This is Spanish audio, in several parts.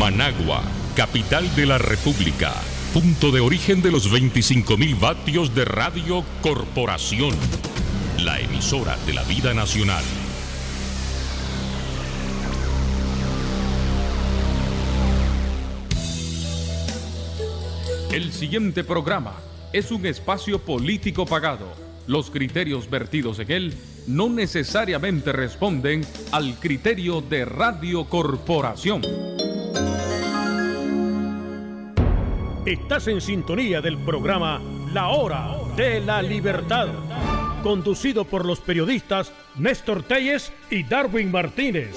Managua, capital de la República, punto de origen de los 25.000 vatios de radio Corporación, la emisora de la vida nacional. El siguiente programa es un espacio político pagado. Los criterios vertidos en él no necesariamente responden al criterio de Radio Corporación. Estás en sintonía del programa La Hora de la Libertad, conducido por los periodistas Néstor Telles y Darwin Martínez.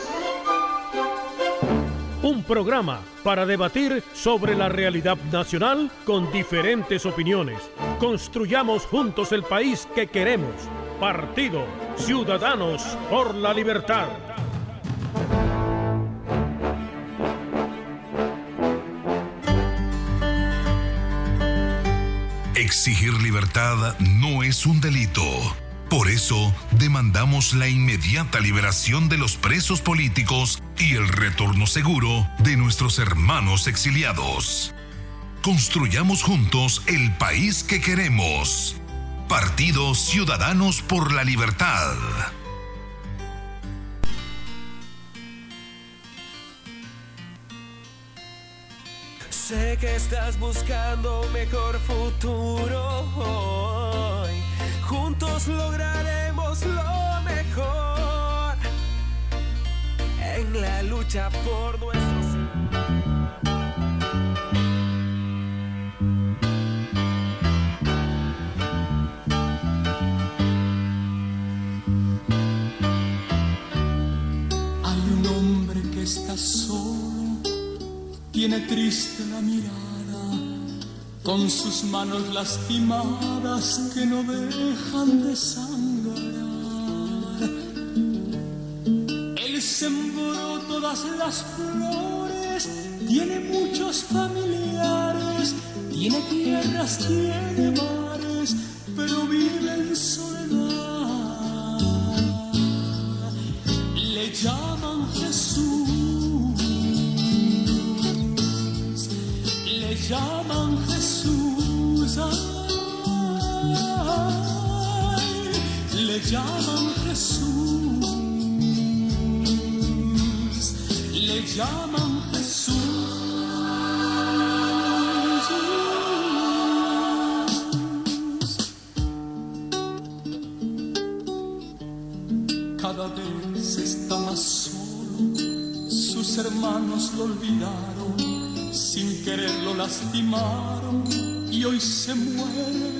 Un programa para debatir sobre la realidad nacional con diferentes opiniones. Construyamos juntos el país que queremos. Partido Ciudadanos por la Libertad. Exigir libertad no es un delito. Por eso, demandamos la inmediata liberación de los presos políticos y el retorno seguro de nuestros hermanos exiliados. Construyamos juntos el país que queremos. Partido Ciudadanos por la Libertad. Sé que estás buscando mejor futuro hoy. Juntos lograremos lo mejor en la lucha por nuestros. Hay un hombre que está solo, tiene triste con sus manos lastimadas que no dejan de sangrar. Él sembró todas las flores, tiene muchos familiares, tiene tierras, tiene mares, llaman Jesús, le llaman Jesús. Cada vez está más solo, sus hermanos lo olvidaron, sin querer lo lastimaron y hoy se muere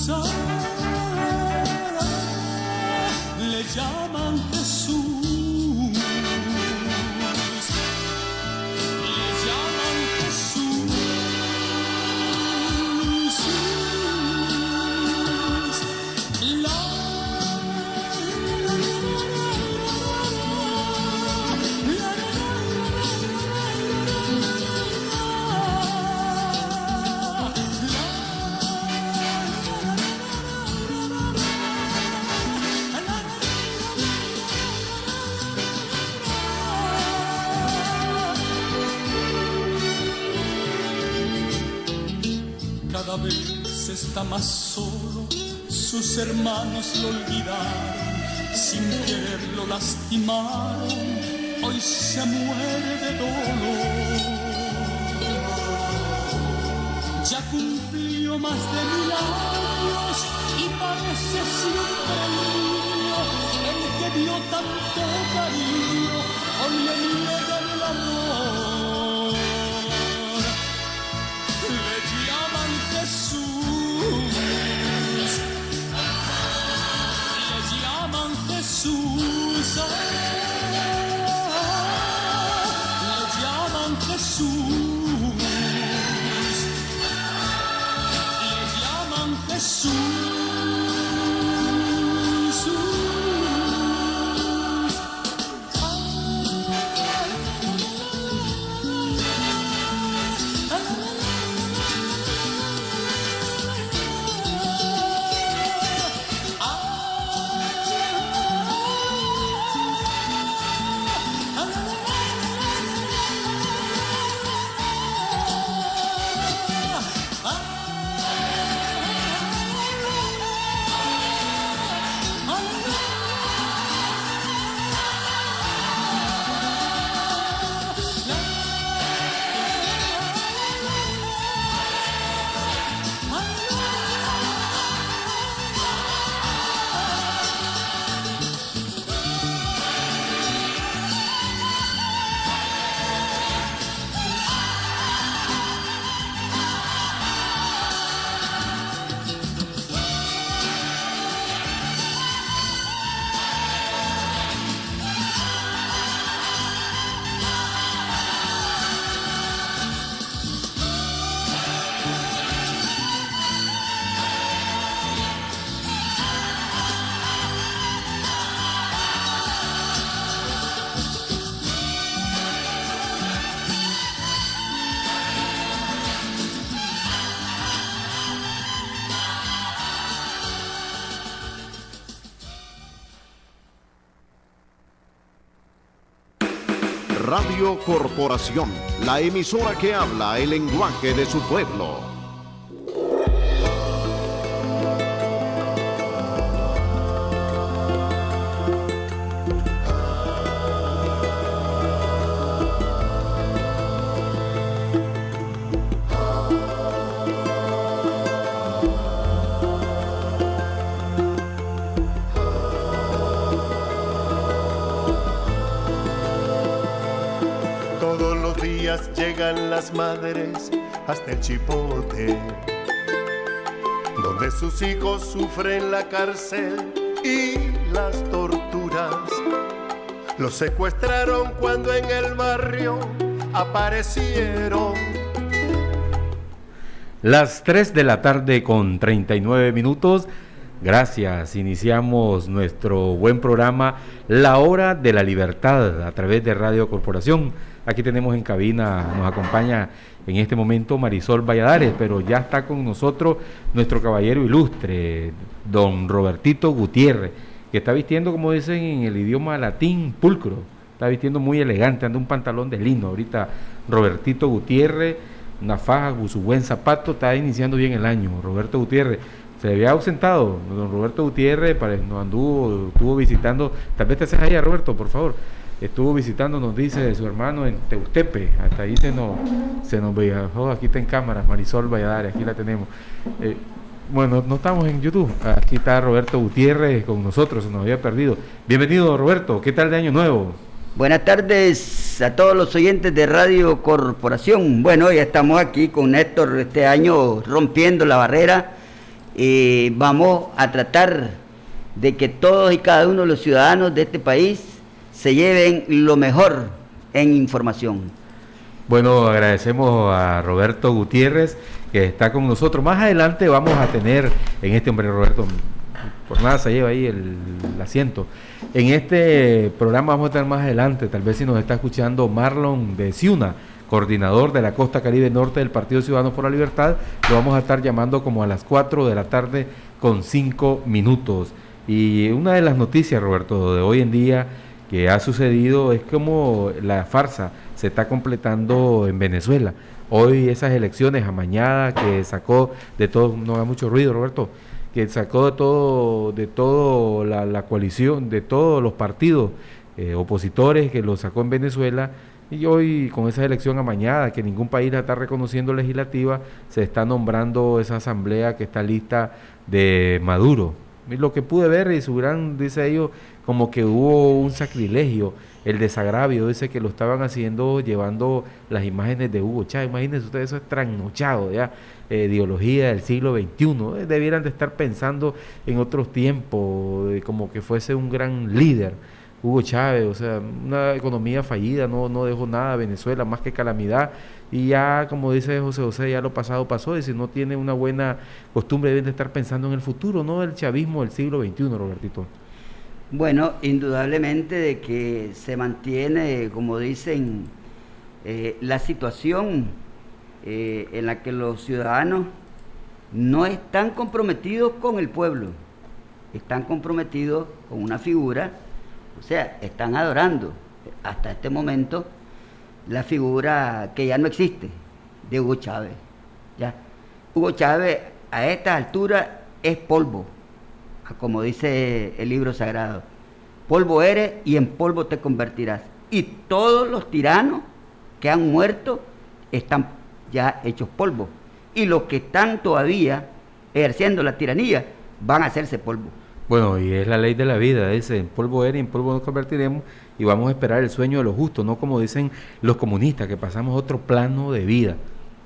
Jesús, sus hermanos lo olvidaron, sin querer lo lastimaron, hoy se muere de dolor. Ya cumplió más de mil años y parece siempre el niño, el que dio tanto cariño, hoy le Corporación, la emisora que habla el lenguaje de su pueblo. Llegan las madres hasta el chipote, donde sus hijos sufren la cárcel y las torturas. Los secuestraron cuando en el barrio aparecieron. Las 3 de la tarde con 39 minutos. Gracias. Iniciamos nuestro buen programa La Hora de la Libertad a través de Radio Corporación Aquí tenemos en cabina, nos acompaña en este momento Marisol Valladares, pero ya está con nosotros nuestro caballero ilustre, don Robertito Gutiérrez, que está vistiendo, como dicen en el idioma latín, pulcro. Está vistiendo muy elegante, anda un pantalón de lino. Ahorita Robertito Gutiérrez, una faja, su buen zapato, está iniciando bien el año. Roberto Gutiérrez se había ausentado. Don Roberto Gutiérrez nos anduvo, estuvo visitando. Tal vez te haces allá, Roberto, por favor estuvo visitando, nos dice su hermano en Teustepe, hasta ahí se nos, se nos viajó, aquí está en cámara, Marisol Valladares, aquí la tenemos. Eh, bueno, no estamos en YouTube, aquí está Roberto Gutiérrez con nosotros, se nos había perdido. Bienvenido Roberto, ¿qué tal de Año Nuevo? Buenas tardes a todos los oyentes de Radio Corporación. Bueno, ya estamos aquí con Néstor este año rompiendo la barrera. y vamos a tratar de que todos y cada uno de los ciudadanos de este país se lleven lo mejor en información. Bueno, agradecemos a Roberto Gutiérrez que está con nosotros. Más adelante vamos a tener en este hombre Roberto, por nada se lleva ahí el, asiento. En este programa vamos a tener más adelante, tal vez si nos está escuchando Marlon de Ciuna, coordinador de la Costa Caribe Norte del Partido Ciudadano por la Libertad, lo vamos a estar llamando como a las 4 de la tarde con 5 minutos. Y una de las noticias, Roberto, de hoy en día que ha sucedido es como la farsa se está completando en Venezuela. Hoy esas elecciones amañadas que sacó de todo, no haga mucho ruido Roberto, que sacó de todo, de todo la, coalición, de todos los partidos eh, opositores que lo sacó en Venezuela, y hoy con esa elección amañada, que ningún país la está reconociendo legislativa, se está nombrando esa asamblea que está lista de Maduro. Lo que pude ver y su gran, dice ellos, como que hubo un sacrilegio, el desagravio, dice que lo estaban haciendo llevando las imágenes de Hugo Chávez. Imagínense ustedes, eso es trasnochado, ya, eh, ideología del siglo XXI. Eh, debieran de estar pensando en otros tiempos, como que fuese un gran líder. Hugo Chávez, o sea, una economía fallida, no, no dejó nada Venezuela más que calamidad. Y ya, como dice José José, ya lo pasado pasó. Y si no tiene una buena costumbre, deben de estar pensando en el futuro, no el chavismo del siglo XXI, Robertito. Bueno, indudablemente de que se mantiene, como dicen, eh, la situación eh, en la que los ciudadanos no están comprometidos con el pueblo, están comprometidos con una figura, o sea, están adorando hasta este momento la figura que ya no existe de Hugo Chávez. ¿ya? Hugo Chávez a esta altura es polvo como dice el libro sagrado. Polvo eres y en polvo te convertirás. Y todos los tiranos que han muerto están ya hechos polvo. Y los que están todavía ejerciendo la tiranía van a hacerse polvo. Bueno, y es la ley de la vida, ese en polvo eres y en polvo nos convertiremos y vamos a esperar el sueño de los justos, no como dicen los comunistas, que pasamos otro plano de vida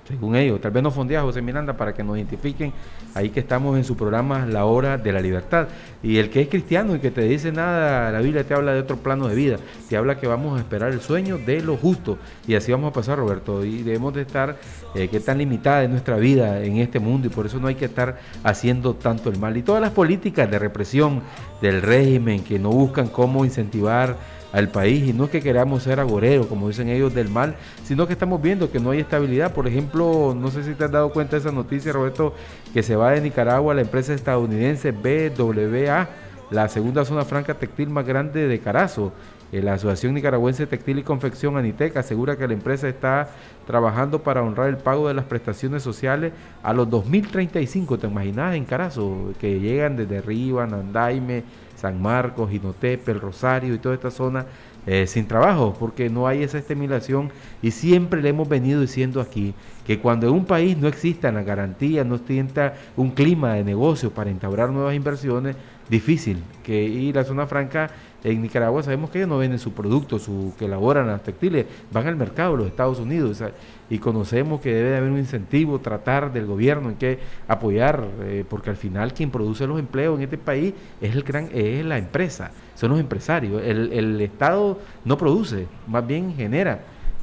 según ellos. Tal vez nos fondea José Miranda para que nos identifiquen ahí que estamos en su programa La Hora de la Libertad. Y el que es cristiano y que te dice nada, la Biblia te habla de otro plano de vida, te habla que vamos a esperar el sueño de lo justo. Y así vamos a pasar, Roberto. Y debemos de estar, eh, que tan limitada es nuestra vida en este mundo y por eso no hay que estar haciendo tanto el mal. Y todas las políticas de represión del régimen que no buscan cómo incentivar al país y no es que queramos ser agoreros, como dicen ellos, del mal, sino que estamos viendo que no hay estabilidad. Por ejemplo, no sé si te has dado cuenta de esa noticia, Roberto, que se va de Nicaragua la empresa estadounidense BWA, la segunda zona franca textil más grande de Carazo. Eh, la Asociación Nicaragüense Textil y Confección Anitec asegura que la empresa está trabajando para honrar el pago de las prestaciones sociales a los 2035. ¿Te imaginas en Carazo? Que llegan desde arriba, Nandaime, San Marcos, Jinotepe, El Rosario y toda esta zona eh, sin trabajo, porque no hay esa estimulación y siempre le hemos venido diciendo aquí que cuando en un país no exista la garantía, no exista un clima de negocio para instaurar nuevas inversiones, difícil que a la zona franca. En Nicaragua sabemos que ellos no venden su producto, su, que elaboran las textiles, van al mercado de los Estados Unidos y conocemos que debe haber un incentivo, tratar del gobierno en que apoyar, eh, porque al final quien produce los empleos en este país es, el gran, es la empresa, son los empresarios. El, el Estado no produce, más bien genera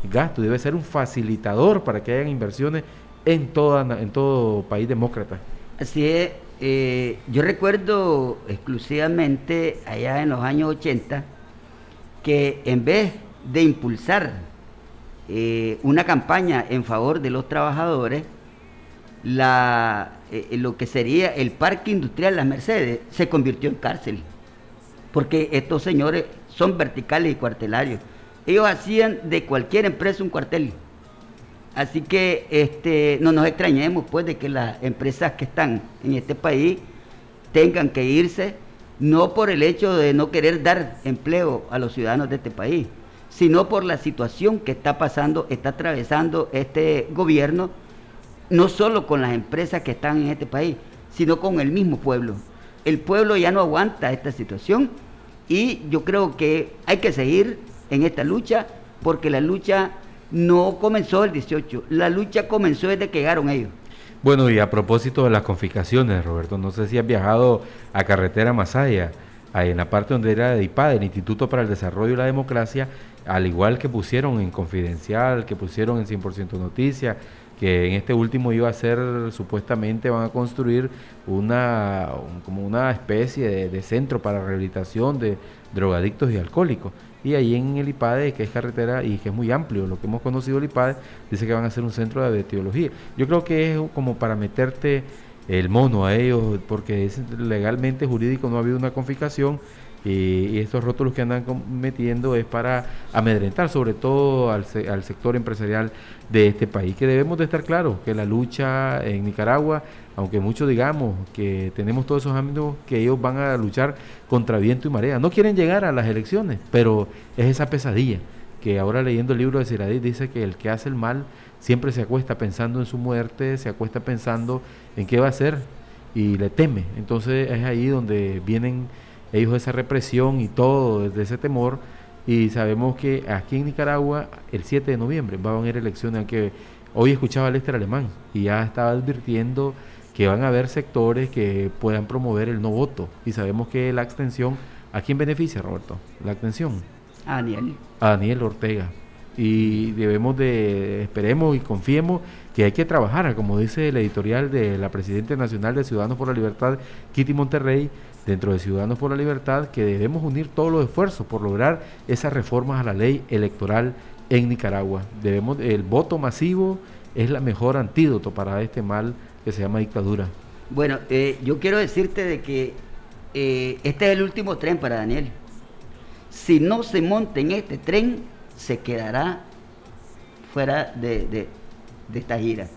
gasto, debe ser un facilitador para que hayan inversiones en, toda, en todo país demócrata. Así es, eh, yo recuerdo exclusivamente allá en los años 80 que en vez de impulsar eh, una campaña en favor de los trabajadores, eh, lo que sería el parque industrial Las Mercedes se convirtió en cárcel, porque estos señores son verticales y cuartelarios. Ellos hacían de cualquier empresa un cuartel. Así que este, no nos extrañemos pues de que las empresas que están en este país tengan que irse, no por el hecho de no querer dar empleo a los ciudadanos de este país, sino por la situación que está pasando, está atravesando este gobierno, no solo con las empresas que están en este país, sino con el mismo pueblo. El pueblo ya no aguanta esta situación y yo creo que hay que seguir en esta lucha porque la lucha no comenzó el 18, la lucha comenzó desde que llegaron ellos. Bueno, y a propósito de las confiscaciones, Roberto, no sé si has viajado a Carretera Masaya, ahí en la parte donde era de IPAD, el Instituto para el Desarrollo y la Democracia, al igual que pusieron en Confidencial, que pusieron en 100% Noticias, que en este último iba a ser, supuestamente van a construir una, como una especie de, centro para rehabilitación de drogadictos y alcohólicos. Y ahí en el IPADE, que es carretera y que es muy amplio, lo que hemos conocido el IPADE, dice que van a hacer un centro de etiología. Yo creo que es como para meterte el mono a ellos, porque es, legalmente, jurídico, no ha habido una confiscación y, estos rótulos que andan metiendo es para amedrentar sobre todo al, al, sector empresarial de este país, que debemos de estar claros que la lucha en Nicaragua, aunque muchos digamos que tenemos todos esos ámbitos, que ellos van a luchar contra viento y marea, no quieren llegar a las elecciones, pero es esa pesadilla que ahora leyendo el libro de Siradí dice que el que hace el mal siempre se acuesta pensando en su muerte, se acuesta pensando en qué va a hacer y le teme. Entonces es ahí donde vienen ellos esa represión y todo, desde ese temor. Y sabemos que aquí en Nicaragua, el 7 de noviembre, va a haber elecciones, aunque hoy escuchaba a Lester Alemán y ya estaba advirtiendo que van a haber sectores que puedan promover el no voto. Y sabemos que la abstención, ¿a quién beneficia, Roberto? La abstención. A Daniel. A Daniel Ortega. Y debemos de, esperemos y confiemos que hay que trabajar, como dice el editorial de la Presidenta Nacional de Ciudadanos por la Libertad, Kitty Monterrey, dentro de Ciudadanos por la Libertad que debemos unir todos los esfuerzos por lograr esas reformas a la ley electoral en Nicaragua. Debemos, el voto masivo es la mejor antídoto para este mal que se llama dictadura. Bueno, eh, yo quiero decirte de que eh, este es el último tren para Daniel. Si no se monta en este tren, se quedará fuera de, de, de esta gira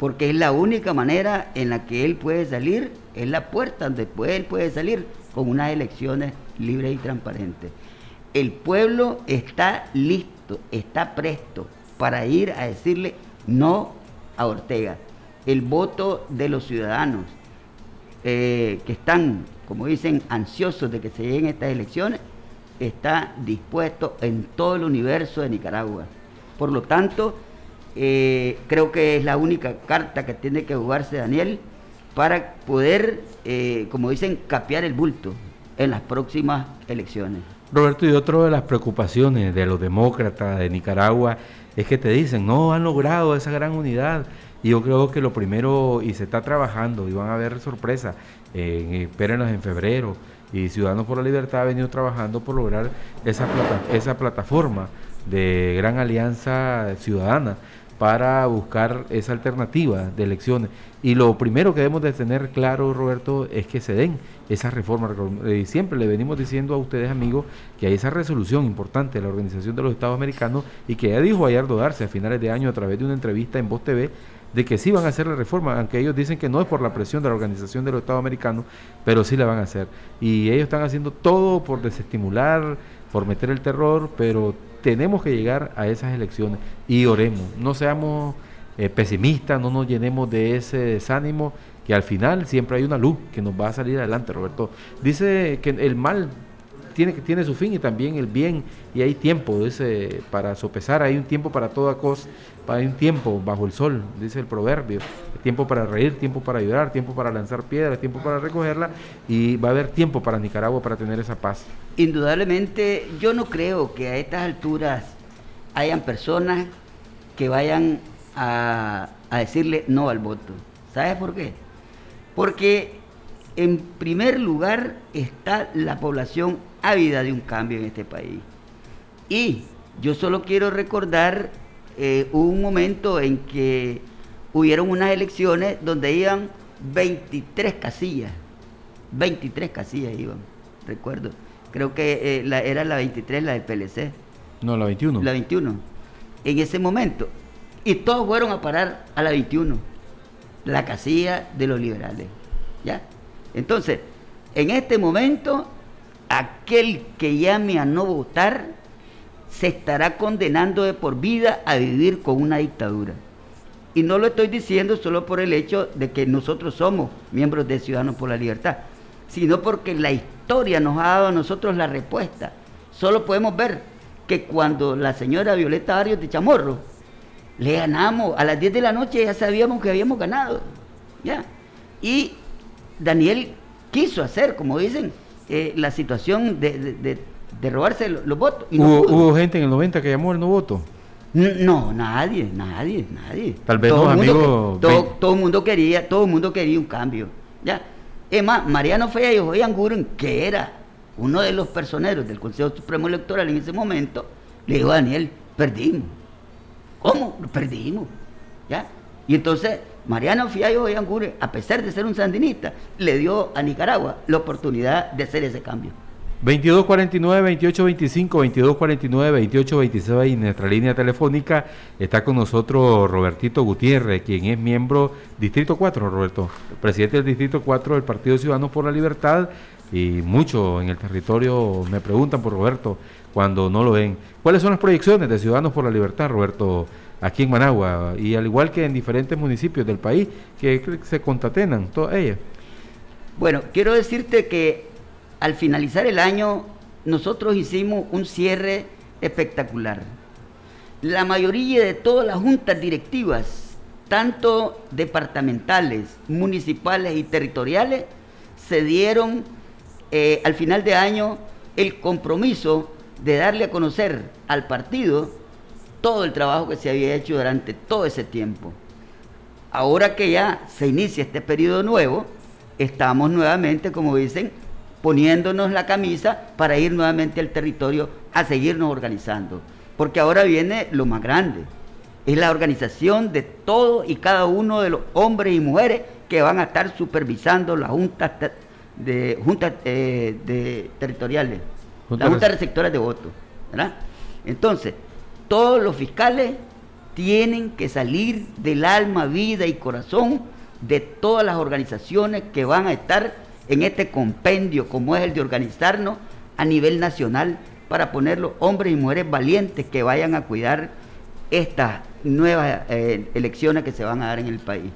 porque es la única manera en la que él puede salir, es la puerta donde él puede salir con unas elecciones libres y transparentes. El pueblo está listo, está presto para ir a decirle no a Ortega. El voto de los ciudadanos eh, que están, como dicen, ansiosos de que se lleguen estas elecciones, está dispuesto en todo el universo de Nicaragua. Por lo tanto, eh, creo que es la única carta que tiene que jugarse Daniel para poder, eh, como dicen, capear el bulto en las próximas elecciones. Roberto, y otra de las preocupaciones de los demócratas de Nicaragua es que te dicen, no han logrado esa gran unidad. Y yo creo que lo primero, y se está trabajando, y van a haber sorpresas, eh, espérenlas en febrero, y Ciudadanos por la Libertad ha venido trabajando por lograr esa, esa plataforma de gran alianza ciudadana para buscar esa alternativa de elecciones. Y lo primero que debemos de tener claro, Roberto, es que se den esas reformas. Y siempre le venimos diciendo a ustedes, amigos, que hay esa resolución importante de la Organización de los Estados Americanos y que ya dijo Ayardo Darse a finales de año a través de una entrevista en Voz TV de que sí van a hacer la reforma, aunque ellos dicen que no es por la presión de la Organización de los Estados Americanos, pero sí la van a hacer. Y ellos están haciendo todo por desestimular, por meter el terror, pero tenemos que llegar a esas elecciones y oremos, no seamos eh, pesimistas, no nos llenemos de ese desánimo, que al final siempre hay una luz que nos va a salir adelante, Roberto. Dice que el mal tiene, tiene su fin y también el bien, y hay tiempo dice, para sopesar, hay un tiempo para toda cosa, hay un tiempo bajo el sol, dice el proverbio, tiempo para reír, tiempo para ayudar, tiempo para lanzar piedras, tiempo para recogerla, y va a haber tiempo para Nicaragua para tener esa paz. Indudablemente, yo no creo que a estas alturas hayan personas que vayan a, a decirle no al voto. ¿Sabes por qué? Porque en primer lugar está la población ávida de un cambio en este país. Y yo solo quiero recordar eh, un momento en que hubieron unas elecciones donde iban 23 casillas. 23 casillas iban, recuerdo. Creo que eh, la, era la 23, la del PLC. No, la 21. La 21. En ese momento. Y todos fueron a parar a la 21. La casilla de los liberales. ¿Ya? Entonces, en este momento aquel que llame a no votar se estará condenando de por vida a vivir con una dictadura. Y no lo estoy diciendo solo por el hecho de que nosotros somos miembros de Ciudadanos por la Libertad, sino porque la historia nos ha dado a nosotros la respuesta. Solo podemos ver que cuando la señora Violeta Arias de Chamorro le ganamos a las 10 de la noche ya sabíamos que habíamos ganado. ¿ya? Y Daniel quiso hacer, como dicen, eh, la situación de, robarse los, votos. ¿Hubo, gente en el 90 que llamó el no voto? No, nadie, nadie, nadie. Tal vez todo amigos. todo, el mundo quería, todo el mundo quería un cambio. ¿ya? Es más, Mariano Fea y José Anguren, que era uno de los personeros del Consejo Supremo Electoral en ese momento, le dijo a Daniel, perdimos. ¿Cómo? Perdimos. ¿Ya? Y entonces Mariano Fiallo Angure, a pesar de ser un sandinista, le dio a Nicaragua la oportunidad de hacer ese cambio. 2249-2825, 2249-2826 y nuestra línea telefónica está con nosotros Robertito Gutiérrez, quien es miembro Distrito 4, Roberto, presidente del Distrito 4 del Partido Ciudadanos por la Libertad y muchos en el territorio me preguntan por Roberto cuando no lo ven. ¿Cuáles son las proyecciones de Ciudadanos por la Libertad, Roberto aquí en Managua y al igual que en diferentes municipios del país que se contatenan todas ellas. Bueno, quiero decirte que al finalizar el año nosotros hicimos un cierre espectacular. La mayoría de todas las juntas directivas, tanto departamentales, municipales y territoriales, se dieron eh, al final de año el compromiso de darle a conocer al partido todo el trabajo que se había hecho durante todo ese tiempo. Ahora que ya se inicia este periodo nuevo, estamos nuevamente, como dicen, poniéndonos la camisa para ir nuevamente al territorio a seguirnos organizando. Porque ahora viene lo más grande. Es la organización de todos y cada uno de los hombres y mujeres que van a estar supervisando las juntas de, juntas, eh, de territoriales, las juntas receptoras de votos. Entonces, todos los fiscales tienen que salir del alma, vida y corazón de todas las organizaciones que van a estar en este compendio como es el de organizarnos a nivel nacional para ponerlos hombres y mujeres valientes que vayan a cuidar estas nuevas eh, elecciones que se van a dar en el país.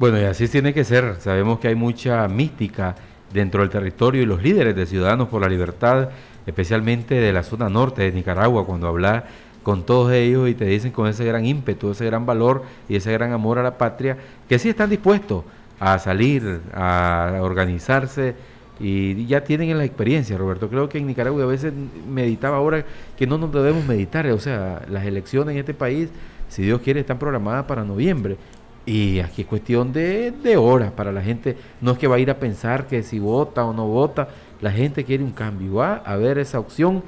Bueno, y así tiene que ser. Sabemos que hay mucha mística dentro del territorio y los líderes de Ciudadanos por la Libertad, especialmente de la zona norte de Nicaragua, cuando habla con todos ellos y te dicen con ese gran ímpetu, ese gran valor y ese gran amor a la patria, que sí están dispuestos a salir, a organizarse y ya tienen la experiencia, Roberto. Creo que en Nicaragua a veces meditaba ahora que no nos debemos meditar, o sea, las elecciones en este país, si Dios quiere, están programadas para noviembre. Y aquí es cuestión de, de horas para la gente. No es que va a ir a pensar que si vota o no vota, la gente quiere un cambio. Va a ver esa opción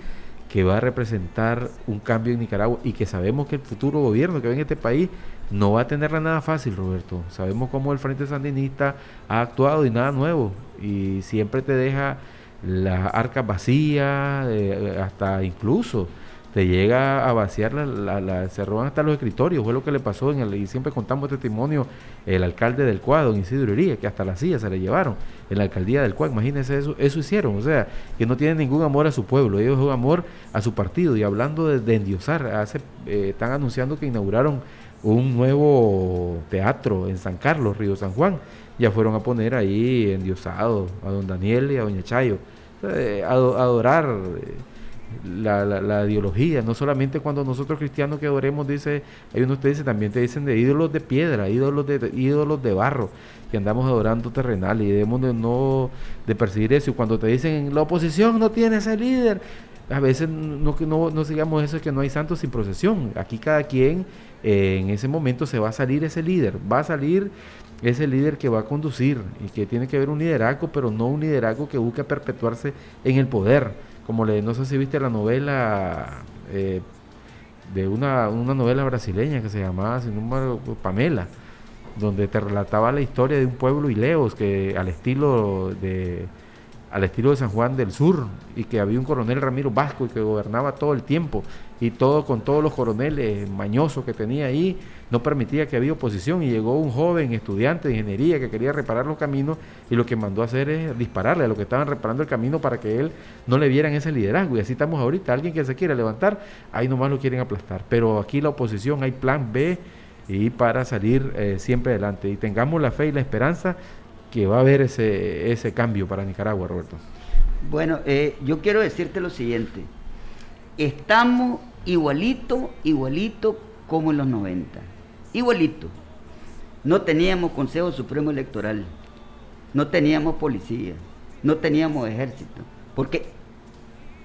que va a representar un cambio en Nicaragua y que sabemos que el futuro gobierno que ve en este país no va a tenerla nada fácil, Roberto. Sabemos cómo el Frente Sandinista ha actuado y nada nuevo y siempre te deja las arcas vacías, eh, hasta incluso te llega a vaciar, la, se roban hasta los escritorios, fue lo que le pasó en el, y siempre contamos testimonio, el alcalde del Cuadro, don Isidro Iría, que hasta la silla se le llevaron en la alcaldía del Cuadro, imagínense eso, eso hicieron, o sea, que no tienen ningún amor a su pueblo, ellos un amor a su partido, y hablando de, endiosar, hace, eh, están anunciando que inauguraron un nuevo teatro en San Carlos, Río San Juan, ya fueron a poner ahí endiosado a don Daniel y a doña Chayo, eh, adorar... Eh, la, la, ideología, no solamente cuando nosotros cristianos que adoremos, dice, hay unos te dice, también te dicen de ídolos de piedra, ídolos de, ídolos de barro, que andamos adorando terrenal y debemos de no de perseguir eso. Cuando te dicen la oposición no tiene ese líder, a veces no, no, no sigamos eso que no hay santos sin procesión. Aquí cada quien eh, en ese momento se va a salir ese líder, va a salir ese líder que va a conducir y que tiene que haber un liderazgo, pero no un liderazgo que busque perpetuarse en el poder como le, no sé si viste la novela eh, de una, una novela brasileña que se llamaba sin número Pamela, donde te relataba la historia de un pueblo ileos que al estilo de al estilo de San Juan del Sur y que había un coronel Ramiro Vasco y que gobernaba todo el tiempo y todo con todos los coroneles mañosos que tenía ahí no permitía que había oposición y llegó un joven estudiante de ingeniería que quería reparar los caminos y lo que mandó a hacer es dispararle a los que estaban reparando el camino para que él no le vieran ese liderazgo y así estamos ahorita, alguien que se quiere levantar, ahí nomás lo quieren aplastar, pero aquí la oposición hay plan B y para salir eh, siempre adelante y tengamos la fe y la esperanza que va a haber ese, ese cambio para Nicaragua, Roberto. Bueno, eh, yo quiero decirte lo siguiente, estamos igualito, igualito como en los 90 igualito. No teníamos Consejo Supremo Electoral, no teníamos policía, no teníamos ejército. Porque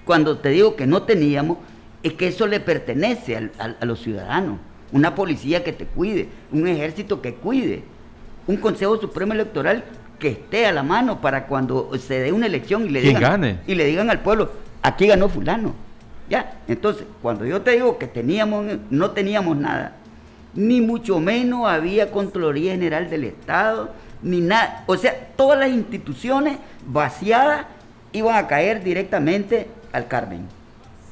cuando te digo que no teníamos, es que eso le pertenece a los ciudadanos. Una policía que te cuide, un ejército que cuide, un Consejo Supremo Electoral que esté a la mano para cuando se dé una elección y le, digan, y le digan al pueblo, aquí ganó fulano. Ya, entonces, cuando yo te digo que teníamos, no teníamos nada, ni mucho menos había Contraloría General del Estado, ni nada. O sea, todas las instituciones vaciadas iban a caer directamente al Carmen.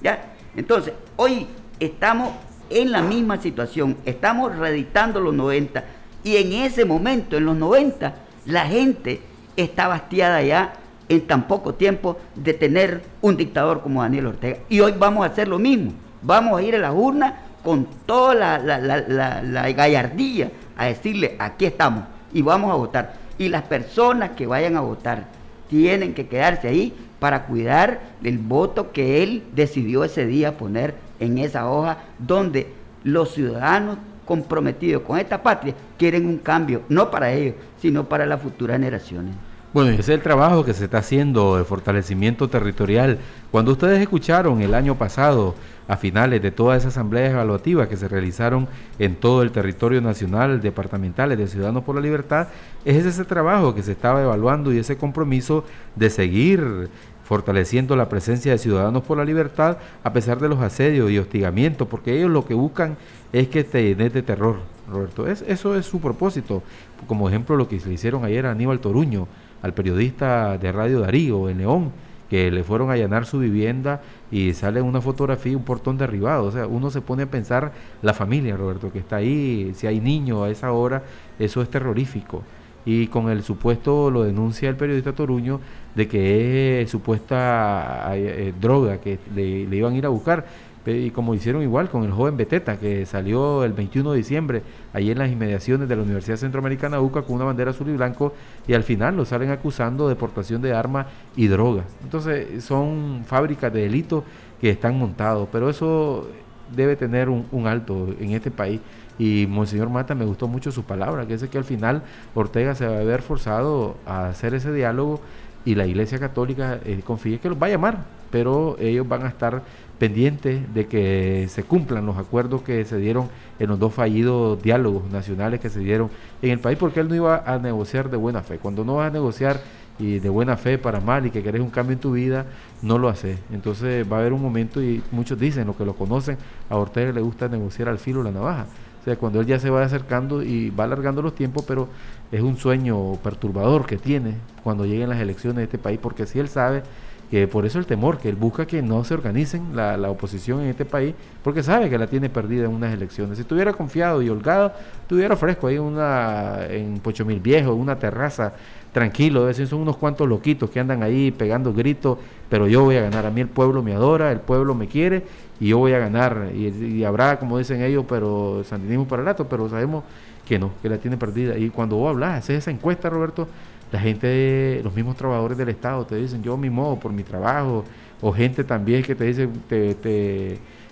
¿Ya? Entonces, hoy estamos en la misma situación, estamos reeditando los 90 y en ese momento, en los 90, la gente está bastiada ya en tan poco tiempo de tener un dictador como Daniel Ortega. Y hoy vamos a hacer lo mismo, vamos a ir a las urnas con toda la, gallardía a decirle, aquí estamos y vamos a votar. Y las personas que vayan a votar tienen que quedarse ahí para cuidar el voto que él decidió ese día poner en esa hoja donde los ciudadanos comprometidos con esta patria quieren un cambio, no para ellos, sino para las futuras generaciones. Bueno, ese es el trabajo que se está haciendo de fortalecimiento territorial. Cuando ustedes escucharon el año pasado a finales de todas esas asambleas evaluativas que se realizaron en todo el territorio nacional, departamentales de Ciudadanos por la Libertad, es ese trabajo que se estaba evaluando y ese compromiso de seguir fortaleciendo la presencia de Ciudadanos por la Libertad a pesar de los asedios y hostigamientos, porque ellos lo que buscan es que te llenes de terror, Roberto. Es, eso es su propósito. Como ejemplo, lo que le hicieron ayer a Aníbal Toruño, al periodista de Radio Darío en León, que le fueron a allanar su vivienda y sale una fotografía, un portón derribado. O sea, uno se pone a pensar la familia, Roberto, que está ahí, si hay niños a esa hora, eso es terrorífico. Y con el supuesto, lo denuncia el periodista Toruño, de que es supuesta eh, droga que le, le iban a ir a buscar y como hicieron igual con el joven Beteta, que salió el 21 de diciembre, ahí en las inmediaciones de la Universidad Centroamericana UCA con una bandera azul y blanco, y al final lo salen acusando de portación de armas y drogas. Entonces son fábricas de delitos que están montados, pero eso debe tener un, alto en este país. Y Monseñor Mata me gustó mucho su palabra, que es que al final Ortega se va a ver forzado a hacer ese diálogo y la Iglesia Católica eh, confía que los va a llamar, pero ellos van a estar pendiente de que se cumplan los acuerdos que se dieron en los dos fallidos diálogos nacionales que se dieron en el país, porque él no iba a negociar de buena fe. Cuando no vas a negociar y de buena fe para mal y que querés un cambio en tu vida, no lo haces. Entonces va a haber un momento y muchos dicen, los que lo conocen, a Ortega le gusta negociar al filo la navaja. Sea, cuando él ya se va acercando y va alargando los tiempos, pero es un sueño perturbador que tiene cuando lleguen las elecciones de este país, porque si él sabe que por eso el temor, que él busca que no se organicen la, la, oposición en este país, porque sabe que la tiene perdida en unas elecciones. Si estuviera confiado y holgado, estuviera fresco ahí una, en Pocho Mil Viejo, una terraza, tranquilo, decir, son unos cuantos loquitos que andan ahí pegando gritos, pero yo voy a ganar, a mí el pueblo me adora, el pueblo me quiere y yo voy a ganar, y, habrá, como dicen ellos, pero sandinismo para el rato, pero sabemos que no, que la tiene perdida. Y cuando vos hablas, haces esa encuesta, Roberto, la gente, los mismos trabajadores del Estado te dicen, yo mi modo por mi trabajo, o gente también que te dice,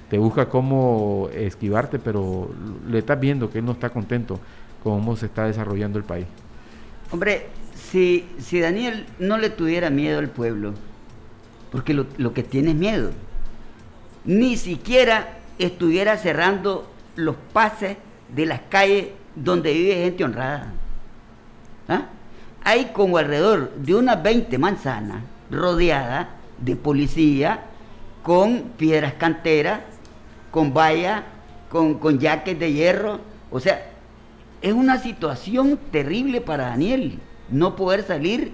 te busca cómo esquivarte, pero le estás viendo que él no está contento con cómo se está desarrollando el país. Hombre, si, si Daniel no le tuviera miedo al pueblo, porque lo, lo que tiene es miedo, ni siquiera estuviera cerrando los pases de las calles donde vive gente honrada. ¿Ah? Hay como alrededor de unas 20 manzanas rodeadas de policía con piedras canteras, con vallas, con, con yaques de hierro. O sea, es una situación terrible para Daniel no poder salir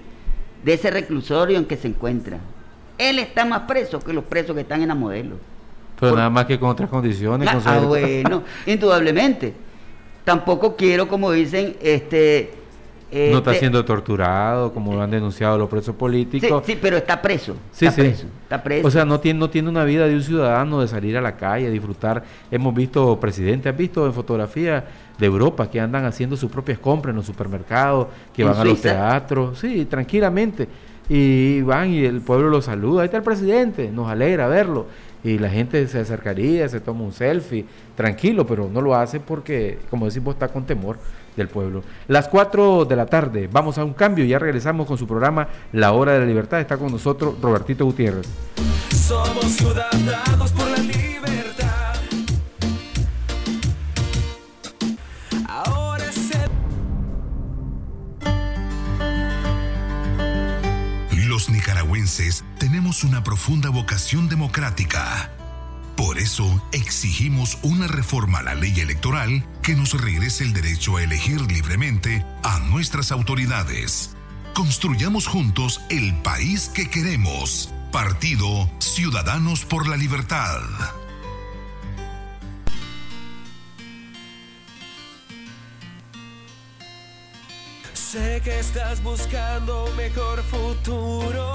de ese reclusorio en que se encuentra. Él está más preso que los presos que están en la modelo. Pero nada más que con otras condiciones. ah, bueno, indudablemente. Tampoco quiero, como dicen, este no está este, siendo torturado, como lo han denunciado los presos políticos. Sí, pero está preso. Sí, está Preso, está preso. O sea, no tiene, no tiene una vida de un ciudadano de salir a la calle, disfrutar. Hemos visto presidentes, has visto en fotografía de Europa que andan haciendo sus propias compras en los supermercados, que van a los teatros, sí, tranquilamente. Y van y el pueblo lo saluda. Ahí está el presidente, nos alegra verlo. Y la gente se acercaría, se toma un selfie, tranquilo, pero no lo hace porque, como decimos, está con temor del pueblo. Las 4 de la tarde, vamos a un cambio y ya regresamos con su programa La Hora de la Libertad. Está con nosotros Robertito Gutiérrez. Somos ciudadanos por la libertad. Ahora es Los nicaragüenses tenemos una profunda vocación democrática por eso exigimos una reforma a la ley electoral que nos regrese el derecho a elegir libremente a nuestras autoridades. Construyamos juntos el país que queremos. Partido Ciudadanos por la Libertad. Sé que estás buscando mejor futuro.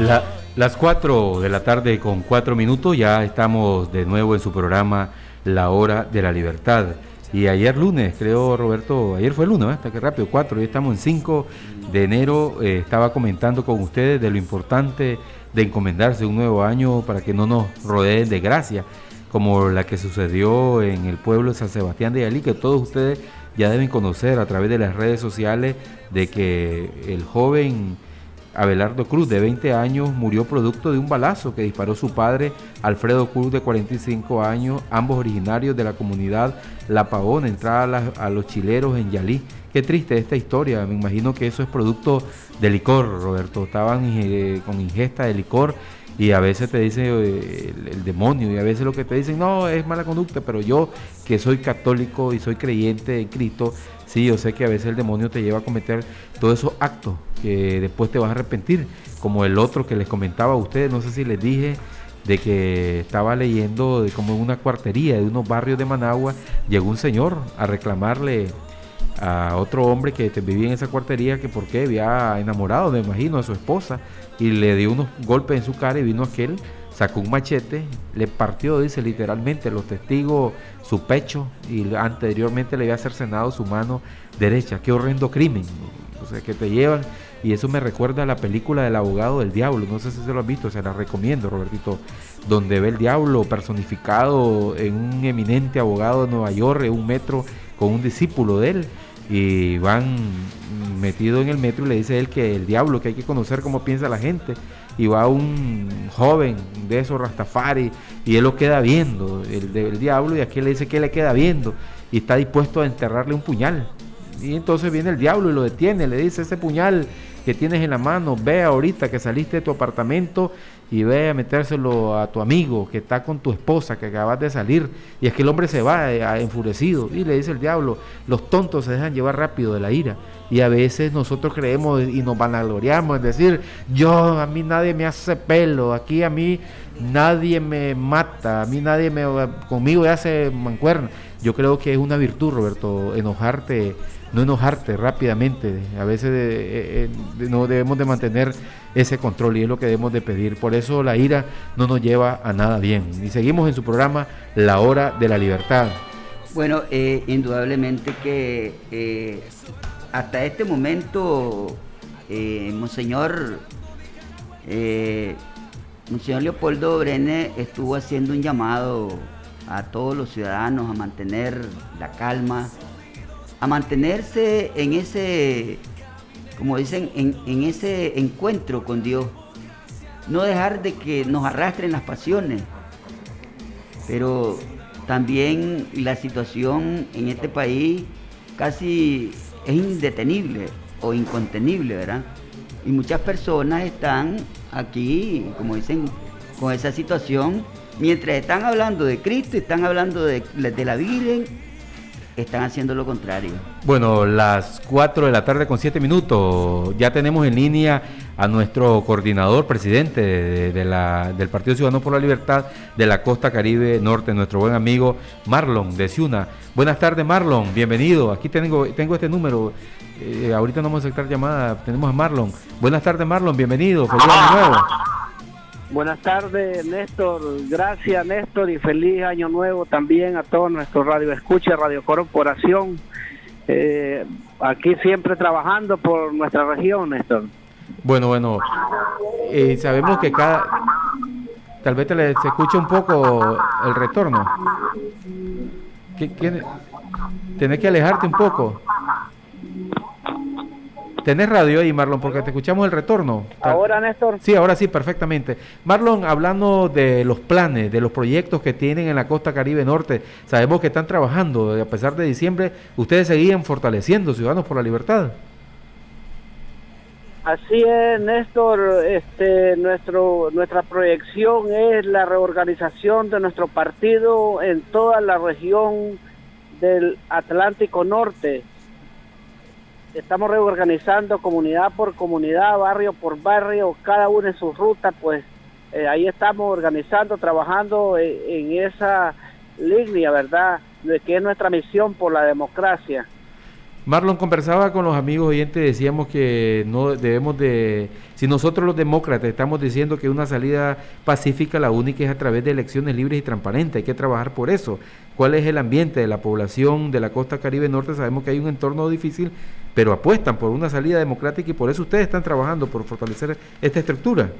La las 4 de la tarde con 4 minutos ya estamos de nuevo en su programa La Hora de la Libertad. Y ayer lunes, creo Roberto, ayer fue lunes, hasta que rápido, 4, hoy estamos en 5 de enero, eh, estaba comentando con ustedes de lo importante de encomendarse un nuevo año para que no nos rodeen de gracia, como la que sucedió en el pueblo de San Sebastián de Yalí, que todos ustedes ya deben conocer a través de las redes sociales, de que el joven Abelardo Cruz, de 20 años, murió producto de un balazo que disparó su padre, Alfredo Cruz, de 45 años, ambos originarios de la comunidad La Pavona, entrada a, los chileros en Yalí. Qué triste esta historia, me imagino que eso es producto de licor, Roberto. Estaban eh, con ingesta de licor y a veces te dice eh, el, demonio y a veces lo que te dicen no es mala conducta, pero yo que soy católico y soy creyente en Cristo, sí, yo sé que a veces el demonio te lleva a cometer todos esos actos que después te vas a arrepentir, como el otro que les comentaba a ustedes, no sé si les dije de que estaba leyendo de como en una cuartería de unos barrios de Managua, llegó un señor a reclamarle a otro hombre que vivía en esa cuartería que por qué había enamorado, me imagino, a su esposa y le dio unos golpes en su cara y vino aquel, sacó un machete, le partió, dice literalmente, los testigos su pecho y anteriormente le había cercenado su mano derecha. Qué horrendo crimen, o sea, que te llevan y eso me recuerda a la película del abogado del diablo. No sé si se lo has visto, se la recomiendo, Robertito. Donde ve el diablo personificado en un eminente abogado de Nueva York, en un metro, con un discípulo de él. Y van metido en el metro y le dice él que el diablo, que hay que conocer cómo piensa la gente. Y va un joven de esos Rastafari y él lo queda viendo, el del diablo, y aquí le dice que le queda viendo y está dispuesto a enterrarle un puñal. Y entonces viene el diablo y lo detiene, le dice, ese puñal que tienes en la mano, ve ahorita que saliste de tu apartamento y ve a metérselo a tu amigo que está con tu esposa, que acabas de salir, y es que el hombre se va eh, enfurecido y le dice el diablo, los tontos se dejan llevar rápido de la ira. Y a veces nosotros creemos y nos vanagloriamos, es decir, yo, a mí nadie me hace pelo, aquí a mí nadie me mata, a mí nadie me, conmigo hace mancuerna. Yo creo que es una virtud, Roberto, enojarte, no enojarte rápidamente. A veces eh, eh, no debemos de mantener ese control y es lo que debemos de pedir. Por eso la ira no nos lleva a nada bien. Y seguimos en su programa La Hora de la Libertad. Bueno, eh, indudablemente que hasta este momento, Monseñor, Monseñor Leopoldo Brene estuvo haciendo un llamado a todos los ciudadanos a mantener la calma, a mantenerse en ese, como dicen, en, ese encuentro con Dios. No dejar de que nos arrastren las pasiones, pero también la situación en este país casi es indetenible o incontenible, ¿verdad? Y muchas personas están aquí, como dicen, con esa situación Mientras están hablando de Cristo, están hablando de, la Virgen, están haciendo lo contrario. Bueno, las 4 de la tarde con 7 minutos, ya tenemos en línea a nuestro coordinador, presidente del Partido Ciudadano por la Libertad de la Costa Caribe Norte, nuestro buen amigo Marlon de Ciuna. Buenas tardes Marlon, bienvenido. Aquí tengo, tengo este número, eh, ahorita no vamos a aceptar llamada, tenemos a Marlon. Buenas tardes Marlon, bienvenido, feliz año nuevo. Buenas tardes, Néstor. Gracias, Néstor, y feliz año nuevo también a todos nuestros Radio Escucha, Radio Corporación. Eh, aquí siempre trabajando por nuestra región, Néstor. Bueno, bueno, eh, sabemos que cada. Tal vez te le, se escucha un poco el retorno. ¿Qué, qué, tenés que alejarte un poco. ¿Tenés radio ahí, Marlon? Porque te escuchamos el retorno. Ahora, Néstor. Sí, ahora sí, perfectamente. Marlon, hablando de los planes, de los proyectos que tienen en la costa Caribe Norte, sabemos que están trabajando, a pesar de diciembre, ustedes seguían fortaleciendo Ciudadanos por la Libertad. Así es, Néstor. Este, nuestro, nuestra proyección es la reorganización de nuestro partido en toda la región del Atlántico Norte estamos reorganizando comunidad por comunidad, barrio por barrio, cada uno en su ruta, pues eh, ahí estamos organizando, trabajando en, esa línea, ¿verdad? De que es nuestra misión por la democracia. Marlon conversaba con los amigos oyentes, decíamos que no debemos de, si nosotros los demócratas estamos diciendo que una salida pacífica la única es a través de elecciones libres y transparentes, hay que trabajar por eso. ¿Cuál es el ambiente de la población de la costa caribe norte? Sabemos que hay un entorno difícil, pero apuestan por una salida democrática y por eso ustedes están trabajando por fortalecer esta estructura.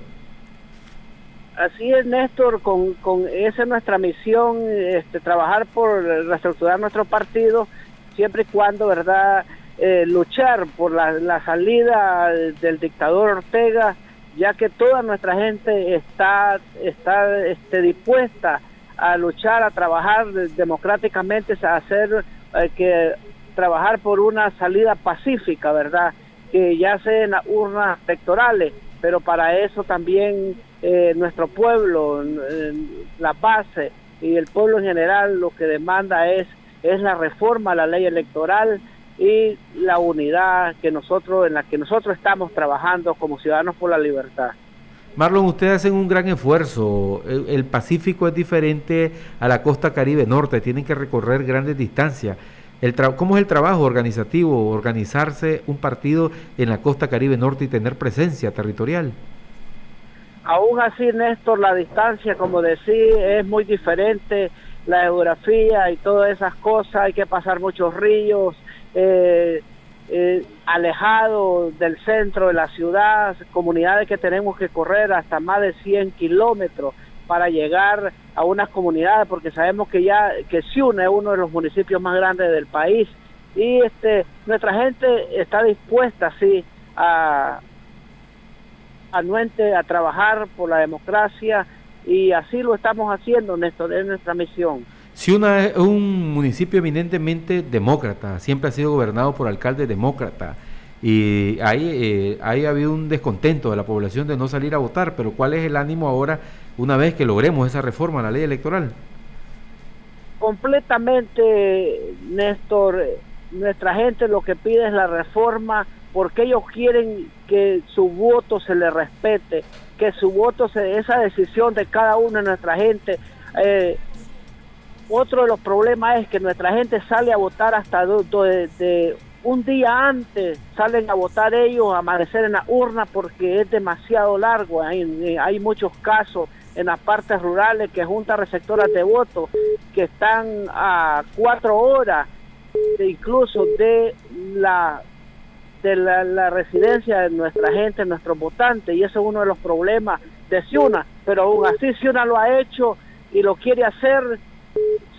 Así es, Néstor, con, esa es nuestra misión, este, trabajar por reestructurar nuestro partido siempre y cuando, ¿verdad?, eh, luchar por la, salida del dictador Ortega, ya que toda nuestra gente está, está este, dispuesta a luchar, a trabajar democráticamente, a hacer eh, que trabajar por una salida pacífica, ¿verdad? Que ya sea en urnas electorales, pero para eso también eh, nuestro pueblo, la base y el pueblo en general lo que demanda es es la reforma a la ley electoral y la unidad que nosotros en la que nosotros estamos trabajando como ciudadanos por la libertad. Marlon, ustedes hacen un gran esfuerzo. El, Pacífico es diferente a la costa Caribe Norte, tienen que recorrer grandes distancias. El ¿Cómo es el trabajo organizativo, organizarse un partido en la costa Caribe Norte y tener presencia territorial? Aún así, Néstor, la distancia, como decía, es muy diferente la geografía y todas esas cosas, hay que pasar muchos ríos, eh, eh, alejados del centro de la ciudad, comunidades que tenemos que correr hasta más de 100 kilómetros para llegar a unas comunidades, porque sabemos que ya que Ciuna es uno de los municipios más grandes del país y este nuestra gente está dispuesta sí a anuente a trabajar por la democracia y así lo estamos haciendo, Néstor, es nuestra misión. Ciuna es un municipio eminentemente demócrata, siempre ha sido gobernado por alcaldes demócratas. y ahí, eh, ahí ha habido un descontento de la población de no salir a votar, pero ¿cuál es el ánimo ahora una vez que logremos esa reforma a la ley electoral? Completamente, Néstor, nuestra gente lo que pide es la reforma porque ellos quieren que su voto se le respete, que su voto, se, esa decisión de cada uno de nuestra gente. Eh, otro de los problemas es que nuestra gente sale a votar hasta de, un día antes, salen a votar ellos, a amanecer en la urna porque es demasiado largo. Hay, hay muchos casos en las partes rurales que juntan receptoras de votos que están a cuatro horas incluso de la de la, residencia de nuestra gente, nuestros votantes, y eso es uno de los problemas de Ciuna, pero aún así Ciuna lo ha hecho y lo quiere hacer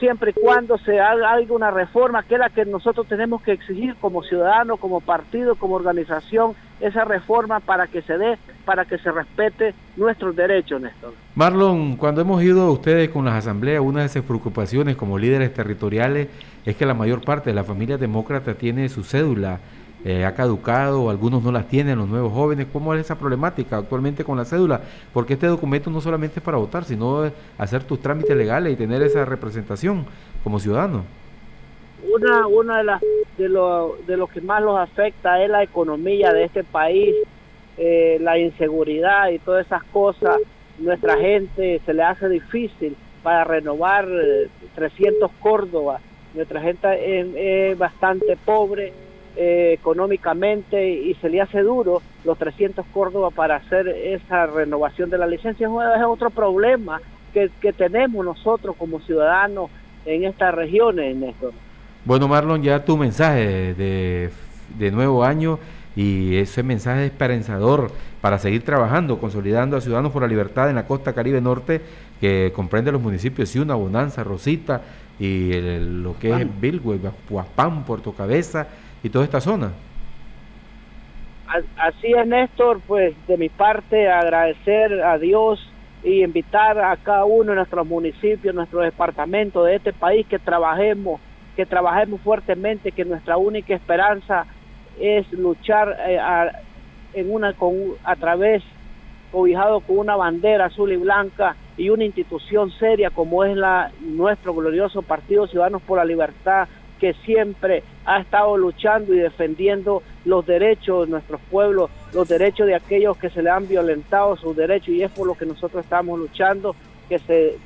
siempre y cuando se haga una reforma que es la que nosotros tenemos que exigir como ciudadanos, como partido, como organización, esa reforma para que se dé, para que se respete nuestros derechos, Néstor. Marlon, cuando hemos ido a ustedes con las asambleas, una de esas preocupaciones como líderes territoriales es que la mayor parte de la familia demócrata tiene su cédula eh, ha caducado, algunos no las tienen, los nuevos jóvenes. ¿Cómo es esa problemática actualmente con la cédula? Porque este documento no solamente es para votar, sino hacer tus trámites legales y tener esa representación como ciudadano. Una, una de las de lo, de lo que más los afecta es la economía de este país, eh, la inseguridad y todas esas cosas. Nuestra gente se le hace difícil para renovar 300 eh, Córdoba. Nuestra gente es bastante pobre eh, económicamente y se le hace duro los 300 Córdoba para hacer esa renovación de la licencia. Es otro problema que, tenemos nosotros como ciudadanos en estas regiones, Néstor. Bueno, Marlon, ya tu mensaje de, de nuevo año y ese mensaje esperanzador para seguir trabajando, consolidando a Ciudadanos por la Libertad en la costa caribe norte, que comprende los municipios Ciuna, Bonanza, Rosita y lo que es Bilgüe, Huapán, Puerto Cabeza y toda esta zona. Así es, Néstor, pues de mi parte agradecer a Dios y invitar a cada uno de nuestros municipios, nuestros departamentos de este país que trabajemos, que trabajemos fuertemente, que nuestra única esperanza es luchar eh, a, en una con, a través cobijado con una bandera azul y blanca y una institución seria como es la nuestro glorioso Partido Ciudadanos por la Libertad que siempre ha estado luchando y defendiendo los derechos de nuestros pueblos, los derechos de aquellos que se le han violentado sus derechos y es por lo que nosotros estamos luchando, que, se,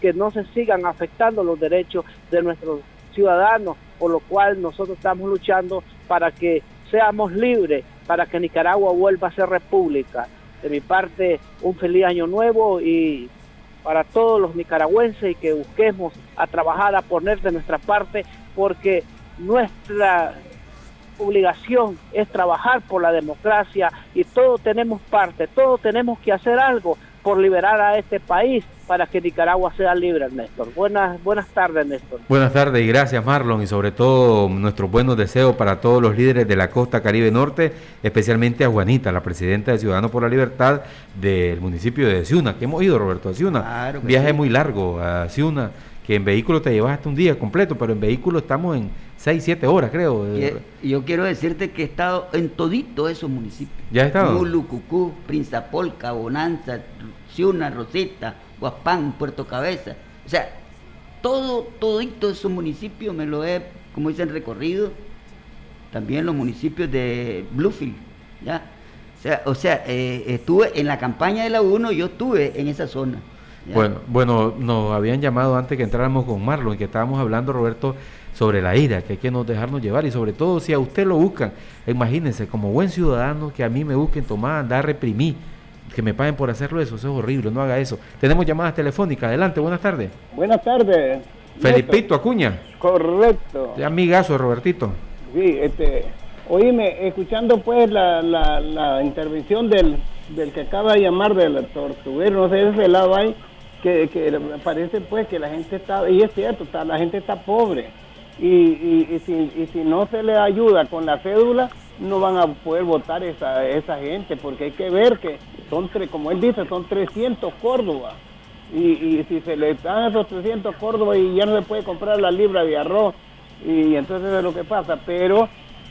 que no se sigan afectando los derechos de nuestros ciudadanos, por lo cual nosotros estamos luchando para que seamos libres, para que Nicaragua vuelva a ser república. De mi parte, un feliz año nuevo y para todos los nicaragüenses y que busquemos a trabajar, a poner de nuestra parte porque nuestra obligación es trabajar por la democracia y todos tenemos parte, todos tenemos que hacer algo por liberar a este país para que Nicaragua sea libre, Néstor. Buenas, buenas tardes, Néstor. Buenas tardes y gracias, Marlon, y sobre todo nuestros buenos deseos para todos los líderes de la costa Caribe Norte, especialmente a Juanita, la presidenta de Ciudadanos por la Libertad del municipio de Ciuna, que hemos ido, Roberto, a Ciuna. Viaje muy largo a Ciuna que en vehículo te llevas hasta un día completo, pero en vehículo estamos en 6, 7 horas, creo. Y yo quiero decirte que he estado en todito esos municipios. ¿Ya he estado? Mulu, Cucú, Prinzapolca, Bonanza, Ciuna, Rosita, Guapán, Puerto Cabeza. O sea, todo, todito esos municipios me lo he, como dicen, recorrido. También los municipios de Bluefield, ¿ya? O sea, o sea eh, estuve en la campaña de la 1, yo estuve en esa zona. Bueno, bueno, nos habían llamado antes que entráramos con Marlon, que estábamos hablando, Roberto, sobre la ira, que hay que no dejarnos llevar y sobre todo si a usted lo buscan, imagínense, como buen ciudadano, que a mí me busquen tomar, andar, reprimir, que me paguen por hacerlo eso, eso es horrible, no haga eso. Tenemos llamadas telefónicas, adelante, buenas tardes. Buenas tardes. Felipito Acuña. Correcto. amigazo, Robertito. Sí, este, oíme, escuchando pues la, la, la intervención del, del que acaba de llamar del tortuguero, no sé, ese lado ahí, que, que parece pues que la gente está, y es cierto, está, la gente está pobre y, y, si, y si no se le ayuda con la cédula, no van a poder votar esa, esa gente, porque hay que ver que son, como él dice, son 300 Córdoba. Y, si se le dan esos 300 Córdoba y ya no se puede comprar la libra de arroz, y entonces es lo que pasa. Pero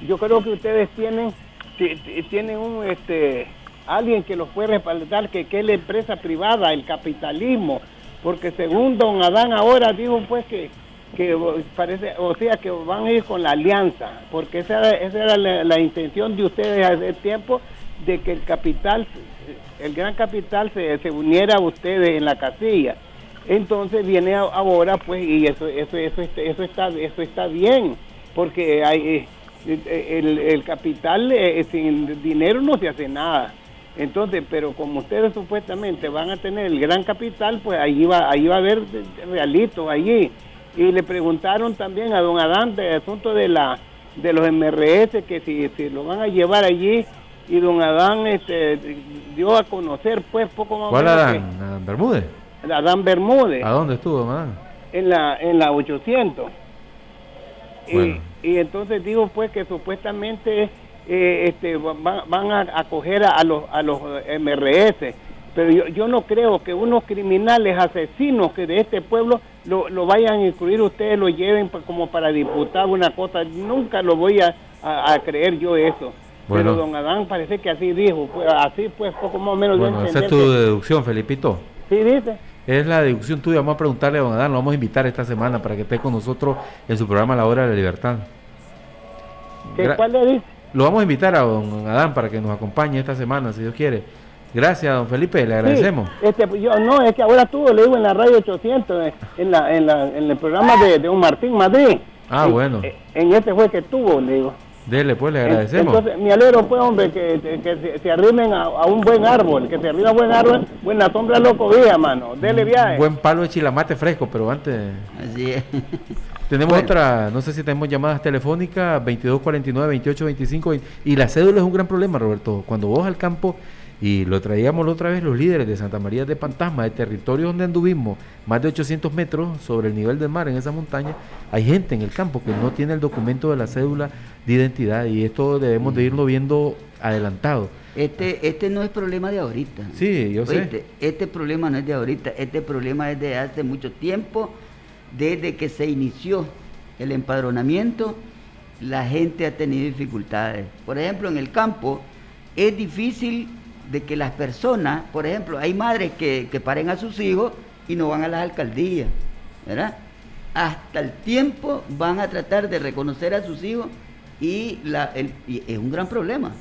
yo creo que ustedes tienen ti- ti- tienen un este alguien que los puede respaldar que, es la empresa privada, el capitalismo, porque según don Adán ahora dijo pues que que parece, o sea que van a ir con la alianza, porque esa era, esa era la, intención de ustedes hace tiempo de que el capital, el gran capital se, se uniera a ustedes en la casilla. Entonces viene ahora pues y eso eso eso eso está eso está bien porque hay eh, el, el capital eh, sin dinero no se hace nada. Entonces, pero como ustedes supuestamente van a tener el gran capital, pues ahí va ahí va a haber realitos allí. Y le preguntaron también a don Adán del asunto de la de los MRS que si, si lo van a llevar allí y don Adán este, dio a conocer pues poco más ¿Cuál menos Adán? ¿Adán Bermúdez? que- Adán Bermúdez ¿A dónde estuvo, Adán? en la en la 800 y, Bueno. y entonces digo pues que supuestamente eh, este van, van a acoger a, a los a los MRS pero yo, yo no creo que unos criminales asesinos que de este pueblo lo, lo vayan a incluir ustedes lo lleven como para disputar una cosa nunca lo voy a, a- a creer yo eso Bueno. pero don Adán parece que así dijo pues, así pues poco más o menos Bueno, esa es tu que- deducción, Felipito. sí dice Es la deducción tuya. Vamos a preguntarle a don Adán. Lo vamos a invitar esta semana para que esté con nosotros en su programa La Hora de la Libertad. ¿Qué- Gra- ¿cuál le dice? Lo vamos a invitar a don Adán para que nos acompañe esta semana, si Dios quiere. Gracias, don Felipe. Le agradecemos. Sí, este, pues, yo, no, es que ahora estuvo, le digo, en la radio 800, eh, en, la, en, la, en el programa de, de un Martín Madrid. Ah, En- bueno. eh, En este fue que estuvo, le digo. Dele, pues, le agradecemos. Entonces, mi alegro pues, hombre, que, que, que se, se arrimen a, a un buen árbol, que se arriba a un buen árbol, buena sombra lo cobija, mano. Dele viaje. Buen palo de chilamate fresco, pero antes... Así es. Tenemos Bueno. otra, no sé si tenemos llamadas telefónicas, 2249-2825, y, y la cédula es un gran problema, Roberto. Cuando vos al campo, y lo traíamos la otra vez los líderes de Santa María de Pantasma, de territorio donde anduvimos, más de 800 metros sobre el nivel del mar en esa montaña, hay gente en el campo que no tiene el documento de la cédula de identidad, y esto debemos de irlo viendo adelantado. Este, este no es problema de ahorita. Sí, yo sé. Este problema no es de ahorita, este problema es de hace mucho tiempo, desde que se inició el empadronamiento, la gente ha tenido dificultades. Por ejemplo, en el campo es difícil de que las personas, por ejemplo, hay madres que, paren a sus hijos y no van a las alcaldías, ¿verdad? Hasta el tiempo van a tratar de reconocer a sus hijos y, la, el- y es un gran problema.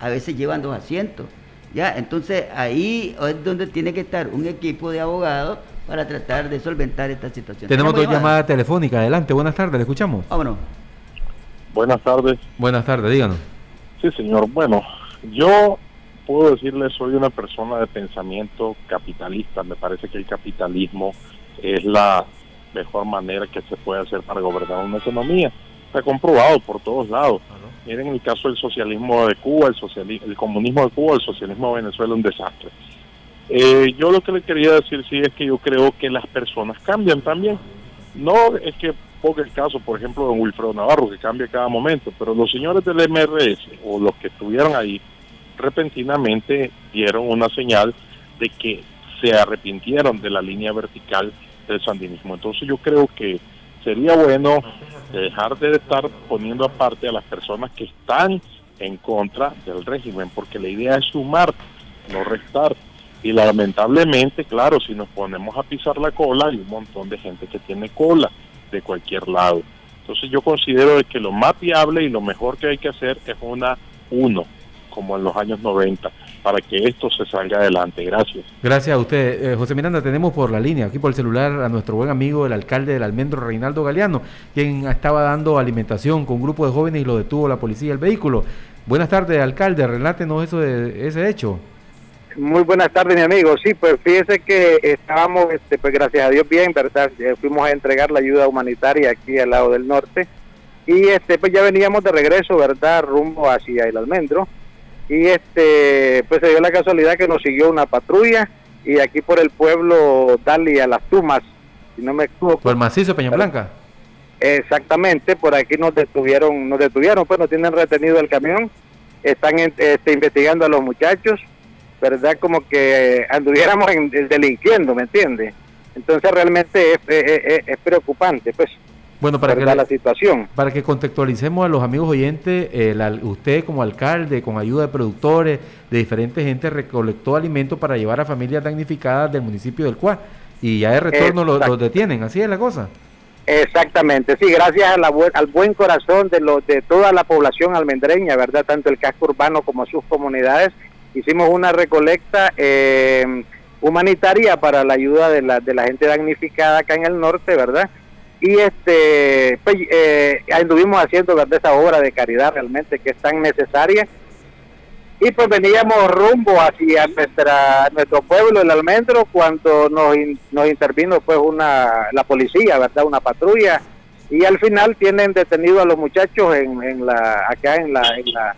A veces llevan dos asientos. Ya, entonces ahí es donde tiene que estar un equipo de abogados para tratar de solventar esta situación. Tenemos dos llamadas? telefónicas, adelante, buenas tardes, le escuchamos. Vámonos. Buenas tardes. Buenas tardes, díganos. Sí, señor. Bueno, yo puedo decirle, soy una persona de pensamiento capitalista. Me parece que el capitalismo es la mejor manera que se puede hacer para gobernar una economía. Está comprobado por todos lados. Miren el caso del socialismo de Cuba, el, sociali- el comunismo de Cuba, el socialismo de Venezuela, un desastre. Eh, yo lo que le quería decir sí es que yo creo que las personas cambian también. No es que ponga el caso, por ejemplo, de Wilfredo Navarro, que cambia cada momento, pero los señores del MRS o los que estuvieron ahí repentinamente dieron una señal de que se arrepintieron de la línea vertical del sandinismo. Entonces yo creo que sería bueno dejar de estar poniendo aparte a las personas que están en contra del régimen, porque la idea es sumar, no restar. Y lamentablemente, claro, si nos ponemos a pisar la cola, hay un montón de gente que tiene cola de cualquier lado. Entonces yo considero de que lo más viable y lo mejor que hay que hacer es una uno, como en los años 90, para que esto se salga adelante. Gracias. Gracias a usted. Eh, José Miranda, tenemos por la línea, aquí por el celular, a nuestro buen amigo, el alcalde del Almendro, Reinaldo Galeano, quien estaba dando alimentación con un grupo de jóvenes y lo detuvo la policía el vehículo. Buenas tardes, alcalde, relátenos eso de ese hecho. Muy buenas tardes, mi amigo. Sí, pues fíjese que estábamos, este, pues gracias a Dios bien, ¿verdad? Eh, fuimos a entregar la ayuda humanitaria aquí al lado del norte y este, pues ya veníamos de regreso, ¿verdad? Rumbo hacia el Almendro y este, pues se dio la casualidad que nos siguió una patrulla y aquí por el pueblo Dali a las Tumas, si no me equivoco. Por el macizo Peña Blanca. Exactamente, por aquí nos detuvieron, nos detuvieron, pues nos tienen retenido el camión, están este, investigando a los muchachos, ¿verdad? Como que anduviéramos en- delinquiendo, ¿me entiende? Entonces realmente es, es- preocupante, pues. Bueno, para que la situación. Para que contextualicemos a los amigos oyentes, el al- usted como alcalde, con ayuda de productores, de diferentes gente, recolectó alimentos para llevar a familias damnificadas del municipio del Cuá. Y ya de retorno los, detienen, así es la cosa. Exactamente, sí, gracias a la al buen corazón de, los de toda la población almendreña, ¿verdad? Tanto el casco urbano como sus comunidades, hicimos una recolecta eh, humanitaria para la ayuda de la, de la gente damnificada acá en el norte, ¿verdad? Y este, pues, eh, anduvimos haciendo ¿verdad? esa obra de caridad realmente que es tan necesaria. Y pues veníamos rumbo hacia nuestra, nuestro pueblo, el Almendro, cuando nos, nos intervino pues una, la policía, ¿verdad? Una patrulla. Y al final tienen detenido a los muchachos en, en la, acá en la, en la,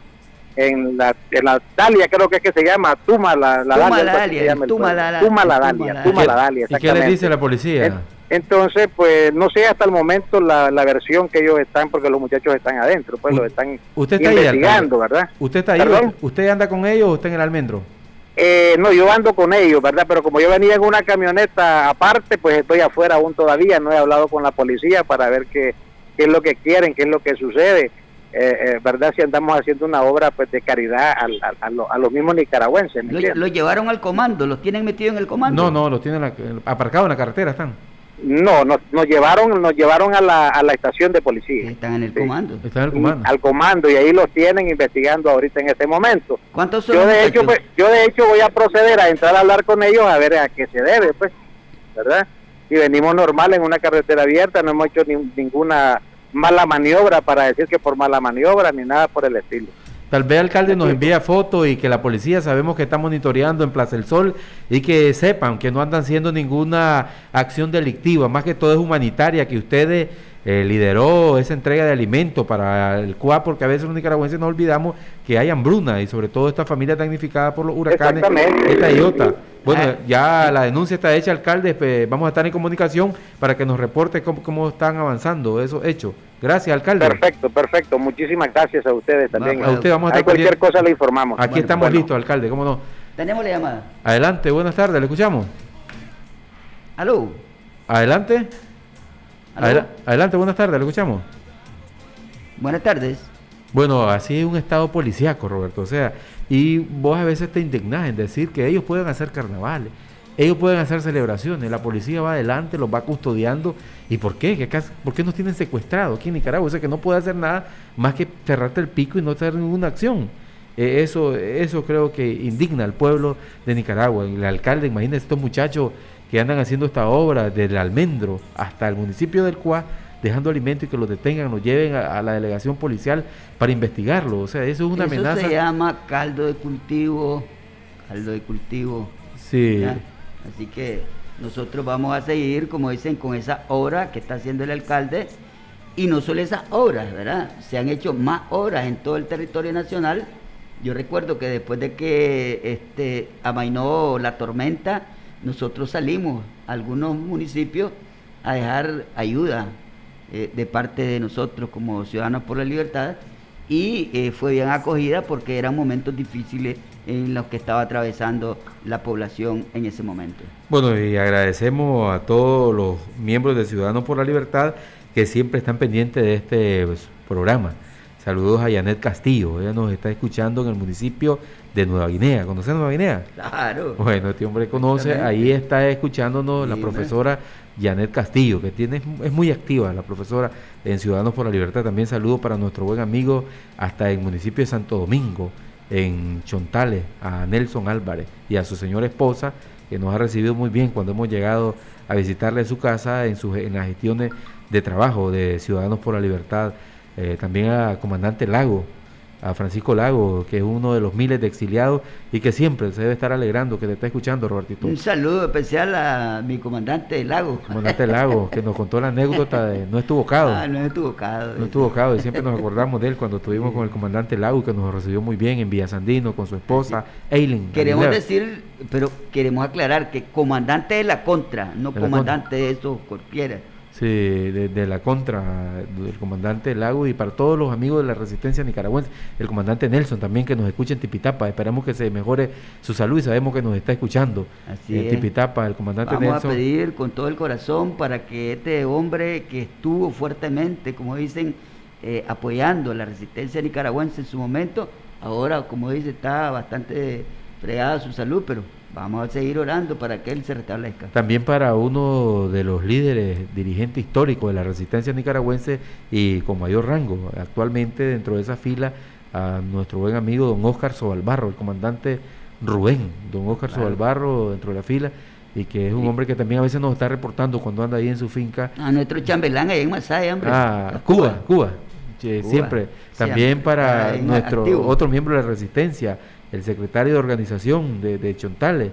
en la, en la Dalia, creo que es que se llama, Tuma la, la Tuma Dalia, la Dalia, llama Tuma la- Tuma la Tuma Dalia, Tuma la Dalia. ¿Y qué les exactamente. dice la policía? En- Entonces, pues no sé hasta el momento la, la versión que ellos están, porque los muchachos están adentro, pues los están Usted está ahí, investigando. ¿verdad? ¿Usted está ahí? ¿Perdón? ¿Usted anda con ellos o está en el almendro? Eh, no, yo ando con ellos, ¿verdad? Pero como yo venía en una camioneta aparte, pues estoy afuera aún todavía, no he hablado con la policía para ver qué, qué es lo que quieren, qué es lo que sucede, eh, eh, ¿verdad? Si andamos haciendo una obra pues de caridad al- al- a, lo- a los mismos nicaragüenses, ¿me Lo, llevaron al comando, los tienen metidos en el comando. No, no, los tienen la- aparcados en la carretera, están. No, nos, nos llevaron nos llevaron a la, a la estación de policía. Están en el Sí. comando. Están en el comando. al comando y ahí los tienen investigando ahorita en este momento. ¿Cuántos son Yo de hecho pues, yo de hecho voy a proceder a entrar a hablar con ellos a ver a qué se debe, pues, ¿verdad? Y venimos normal en una carretera abierta, no hemos hecho ni- ninguna mala maniobra para decir que por mala maniobra ni nada por el estilo. Tal vez alcalde nos envía fotos y que la policía sabemos que está monitoreando en Plaza del Sol y que sepan que no andan haciendo ninguna acción delictiva, más que todo es humanitaria, que ustedes eh, lideró esa entrega de alimentos para el CUA, porque a veces los nicaragüenses nos olvidamos que hay hambruna y sobre todo esta familia damnificada por los huracanes, Exactamente. esta y otra. Bueno, Ah. ya la denuncia está hecha, alcalde, pues, vamos a estar en comunicación para que nos reporte cómo, cómo están avanzando esos hechos. Gracias, alcalde. Perfecto, perfecto. Muchísimas gracias a ustedes también. A usted vamos a Hay estar cualquier cosa le informamos. Aquí Bueno, estamos bueno. listos, alcalde, cómo no. Tenemos la llamada. Adelante, buenas tardes, ¿le escuchamos? ¿Aló? Adelante. Adelante, buenas tardes, ¿le escuchamos? Buenas tardes. Bueno, así es un estado policíaco, Roberto. O sea, y vos a veces te indignás en decir que ellos pueden hacer carnavales, ellos pueden hacer celebraciones, la policía va adelante, los va custodiando. ¿Y por qué? ¿Qué acá- ¿Por qué nos tienen secuestrados aquí en Nicaragua? O sea, que no puede hacer nada más que cerrarte el pico y no hacer ninguna acción. Eh, eso, eso creo que indigna al pueblo de Nicaragua. El alcalde, imagínense estos muchachos que andan haciendo esta obra del almendro hasta el municipio del Cuá, dejando alimentos y que los detengan, los lleven a, a la delegación policial para investigarlo. O sea, eso es una Eso amenaza. se llama caldo de cultivo. Caldo de cultivo. Sí. ¿ya? Así que nosotros vamos a seguir, como dicen, con esa obra que está haciendo el alcalde. Y no solo esas obras, ¿verdad? Se han hecho más obras en todo el territorio nacional. Yo recuerdo que después de que este, amainó la tormenta, nosotros salimos a algunos municipios a dejar ayuda eh, de parte de nosotros como Ciudadanos por la Libertad y eh, fue bien acogida porque eran momentos difíciles en los que estaba atravesando la población en ese momento. Bueno, y agradecemos a todos los miembros de Ciudadanos por la Libertad que siempre están pendientes de este pues, programa. Saludos a Janet Castillo, ella nos está escuchando en el municipio de Nueva Guinea. ¿Conoce Nueva Guinea? Claro. Bueno, este hombre conoce, ahí está escuchándonos la profesora Janet Castillo, que tiene, es muy activa la profesora en Ciudadanos por la Libertad. También saludo para nuestro buen amigo hasta el municipio de Santo Domingo, en Chontales, a Nelson Álvarez y a su señora esposa, que nos ha recibido muy bien cuando hemos llegado a visitarle su casa en, sus, en las gestiones de trabajo de Ciudadanos por la Libertad. Eh, también a comandante Lago, a Francisco Lago, que es uno de los miles de exiliados y que siempre se debe estar alegrando que te está escuchando, Robertito. Un saludo especial a mi comandante lago. Comandante Lago, que nos contó la anécdota de no estuvo cabo. Ah, no estuvo cabo. No estuvo cabo y siempre nos acordamos de él cuando estuvimos con el comandante Lago, que nos recibió muy bien en Villa Sandino con su esposa, Eileen. Queremos decir, pero queremos aclarar que comandante de la contra, no De comandante de eso cualquiera. Sí, de, de la contra del comandante Lago y para todos los amigos de la resistencia nicaragüense, el comandante Nelson también que nos escucha en Tipitapa, esperamos que se mejore su salud y sabemos que nos está escuchando Así en es. Tipitapa, el comandante Vamos Nelson. a pedir con todo el corazón para que este hombre que estuvo fuertemente, como dicen, eh, apoyando la resistencia nicaragüense en su momento, ahora, como dice, está bastante fregada su salud, pero vamos a seguir orando para que él se restablezca. También para uno de los líderes dirigentes históricos de la resistencia nicaragüense y con mayor rango actualmente dentro de esa fila a nuestro buen amigo don Oscar Sobalbarro, el comandante Rubén, don Oscar Claro. Sobalbarro dentro de la fila y que es un hombre que también a veces nos está reportando cuando anda ahí en su finca. A nuestro chambelán ahí en Masaya, hombre. Ah, A Cuba, Cuba. Siempre. También siempre. para nuestro activo. otro miembro de la resistencia, el secretario de organización de, de Chontales.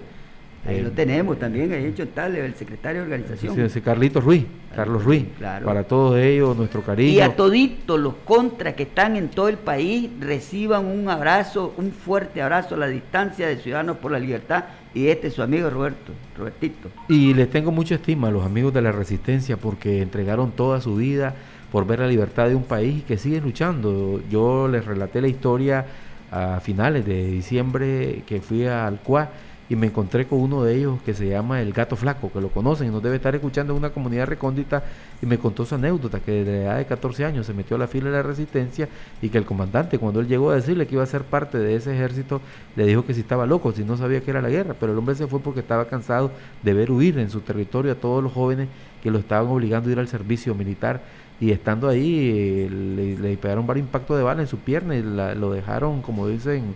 Ahí eh, lo tenemos también, ahí hecho tal, el secretario de organización. Sí, ese Carlitos Ruiz, Carlos Ruiz. claro. Para todos ellos, nuestro cariño. Y a toditos los contras que están en todo el país reciban un abrazo, un fuerte abrazo a la distancia de Ciudadanos por la Libertad. Y este es su amigo Roberto, Robertito. Y les tengo mucha estima a los amigos de la resistencia porque entregaron toda su vida por ver la libertad de un país y que siguen luchando. Yo les relaté la historia a finales de diciembre que fui al CUA y me encontré con uno de ellos que se llama el Gato Flaco, que lo conocen y nos debe estar escuchando en una comunidad recóndita y me contó su anécdota que desde la edad de 14 años se metió a la fila de la resistencia y que el comandante cuando él llegó a decirle que iba a ser parte de ese ejército le dijo que si estaba loco, si no sabía que era la guerra, pero el hombre se fue porque estaba cansado de ver huir en su territorio a todos los jóvenes que lo estaban obligando a ir al servicio militar y estando ahí eh, le, le pegaron varios impactos de bala en su pierna y lo dejaron, como dicen,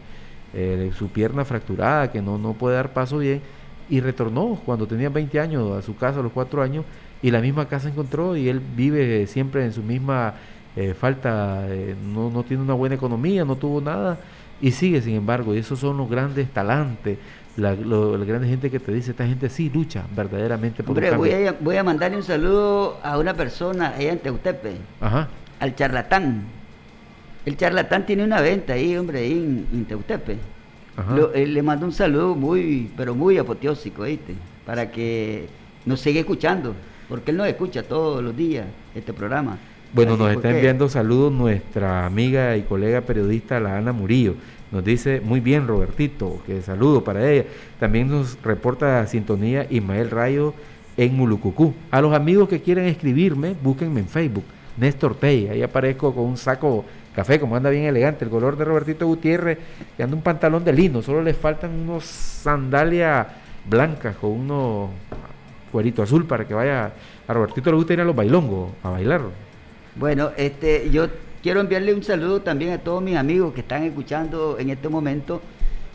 eh, su pierna fracturada, que no, no puede dar paso bien, y retornó cuando tenía 20 años a su casa, a los 4 años, y la misma casa encontró y él vive siempre en su misma eh, falta, eh, no, no tiene una buena economía, no tuvo nada, y sigue sin embargo, y esos son los grandes talantes, la, lo- la grande gente que te dice, esta gente sí lucha verdaderamente por un Hombre, voy cambio". a, voy a mandarle un saludo a una persona allá en Teutepe, Ajá. al charlatán. El charlatán tiene una venta ahí, hombre, ahí en, en Teutepe. Ajá. Lo- él le mando un saludo muy, pero muy apoteósico, ¿viste? Para que nos siga escuchando, porque él nos escucha todos los días este programa. Bueno, Así nos está enviando saludos nuestra amiga y colega periodista, la Ana Murillo. Nos dice, muy bien, Robertito, que saludo para ella. También nos reporta sintonía Ismael Rayo en Mulucucú. A los amigos que quieren escribirme, búsquenme en Facebook, Néstor Tey. Ahí aparezco con un saco café, como anda bien elegante, el color de Robertito Gutiérrez, y anda un pantalón de lino. Solo le faltan unos sandalias blancas con unos cuerito azul para que vaya. A Robertito le gusta ir a los bailongos, a bailar. Bueno, este, yo quiero enviarle un saludo también a todos mis amigos que están escuchando en este momento.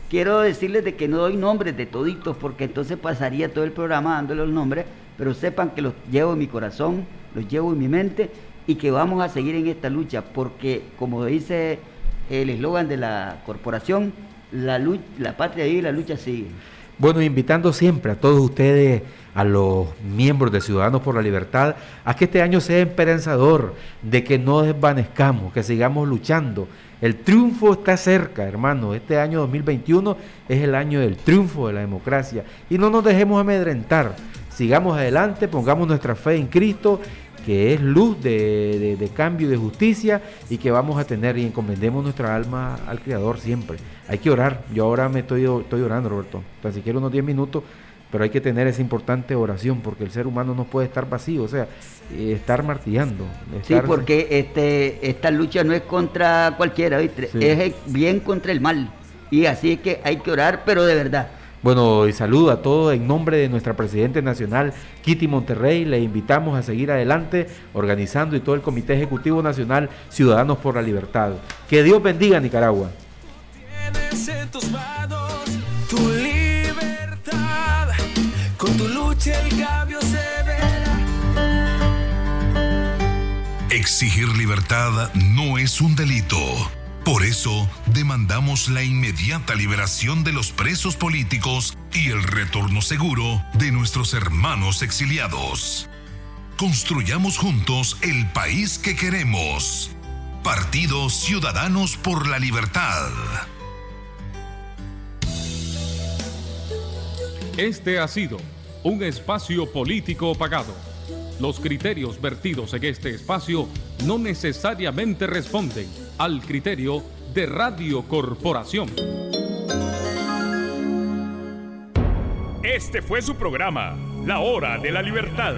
Quiero decirles de que no doy nombres de toditos porque entonces pasaría todo el programa dándole los nombres, pero sepan que los llevo en mi corazón, los llevo en mi mente y que vamos a seguir en esta lucha porque como dice el eslogan de la corporación, la, lu- la patria vive y la lucha sigue. Bueno, invitando siempre a todos ustedes, a los miembros de Ciudadanos por la Libertad, a que este año sea esperanzador, de que no desvanezcamos, que sigamos luchando. El triunfo está cerca, hermano. Este año 2021 es el año del triunfo de la democracia. Y no nos dejemos amedrentar. Sigamos adelante, pongamos nuestra fe en Cristo, que es luz de, de- de cambio y de justicia, y que vamos a tener y encomendemos nuestra alma al Creador siempre. Hay que orar. Yo ahora me estoy, estoy orando, Roberto. Tan siquiera unos 10 minutos, pero hay que tener esa importante oración, porque el ser humano no puede estar vacío, o sea, estar martillando. Sí, porque este, esta lucha no es contra cualquiera, ¿viste? Sí. es bien contra el mal. Y así es que hay que orar, pero de verdad. Bueno, y saludo a todos en nombre de nuestra Presidente Nacional, Kitty Monterrey. Le invitamos a seguir adelante organizando y todo el Comité Ejecutivo Nacional Ciudadanos por la Libertad. Que Dios bendiga a Nicaragua. Tienes en tus manos tu libertad. Con tu lucha el cambio se verá. Exigir libertad no es un delito. Por eso, demandamos la inmediata liberación de los presos políticos y el retorno seguro de nuestros hermanos exiliados. Construyamos juntos el país que queremos. Partido Ciudadanos por la Libertad. Este ha sido un espacio político pagado. Los criterios vertidos en este espacio no necesariamente responden al criterio de Radio Corporación. Este fue su programa, La Hora de la Libertad,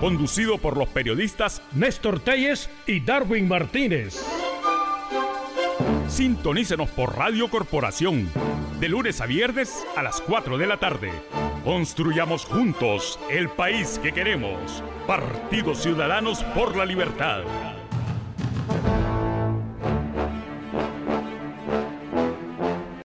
conducido por los periodistas Néstor Telles y Darwin Martínez. Sintonícenos por Radio Corporación, de lunes a viernes a las 4 de la tarde. Construyamos juntos el país que queremos. Partidos Ciudadanos por la Libertad.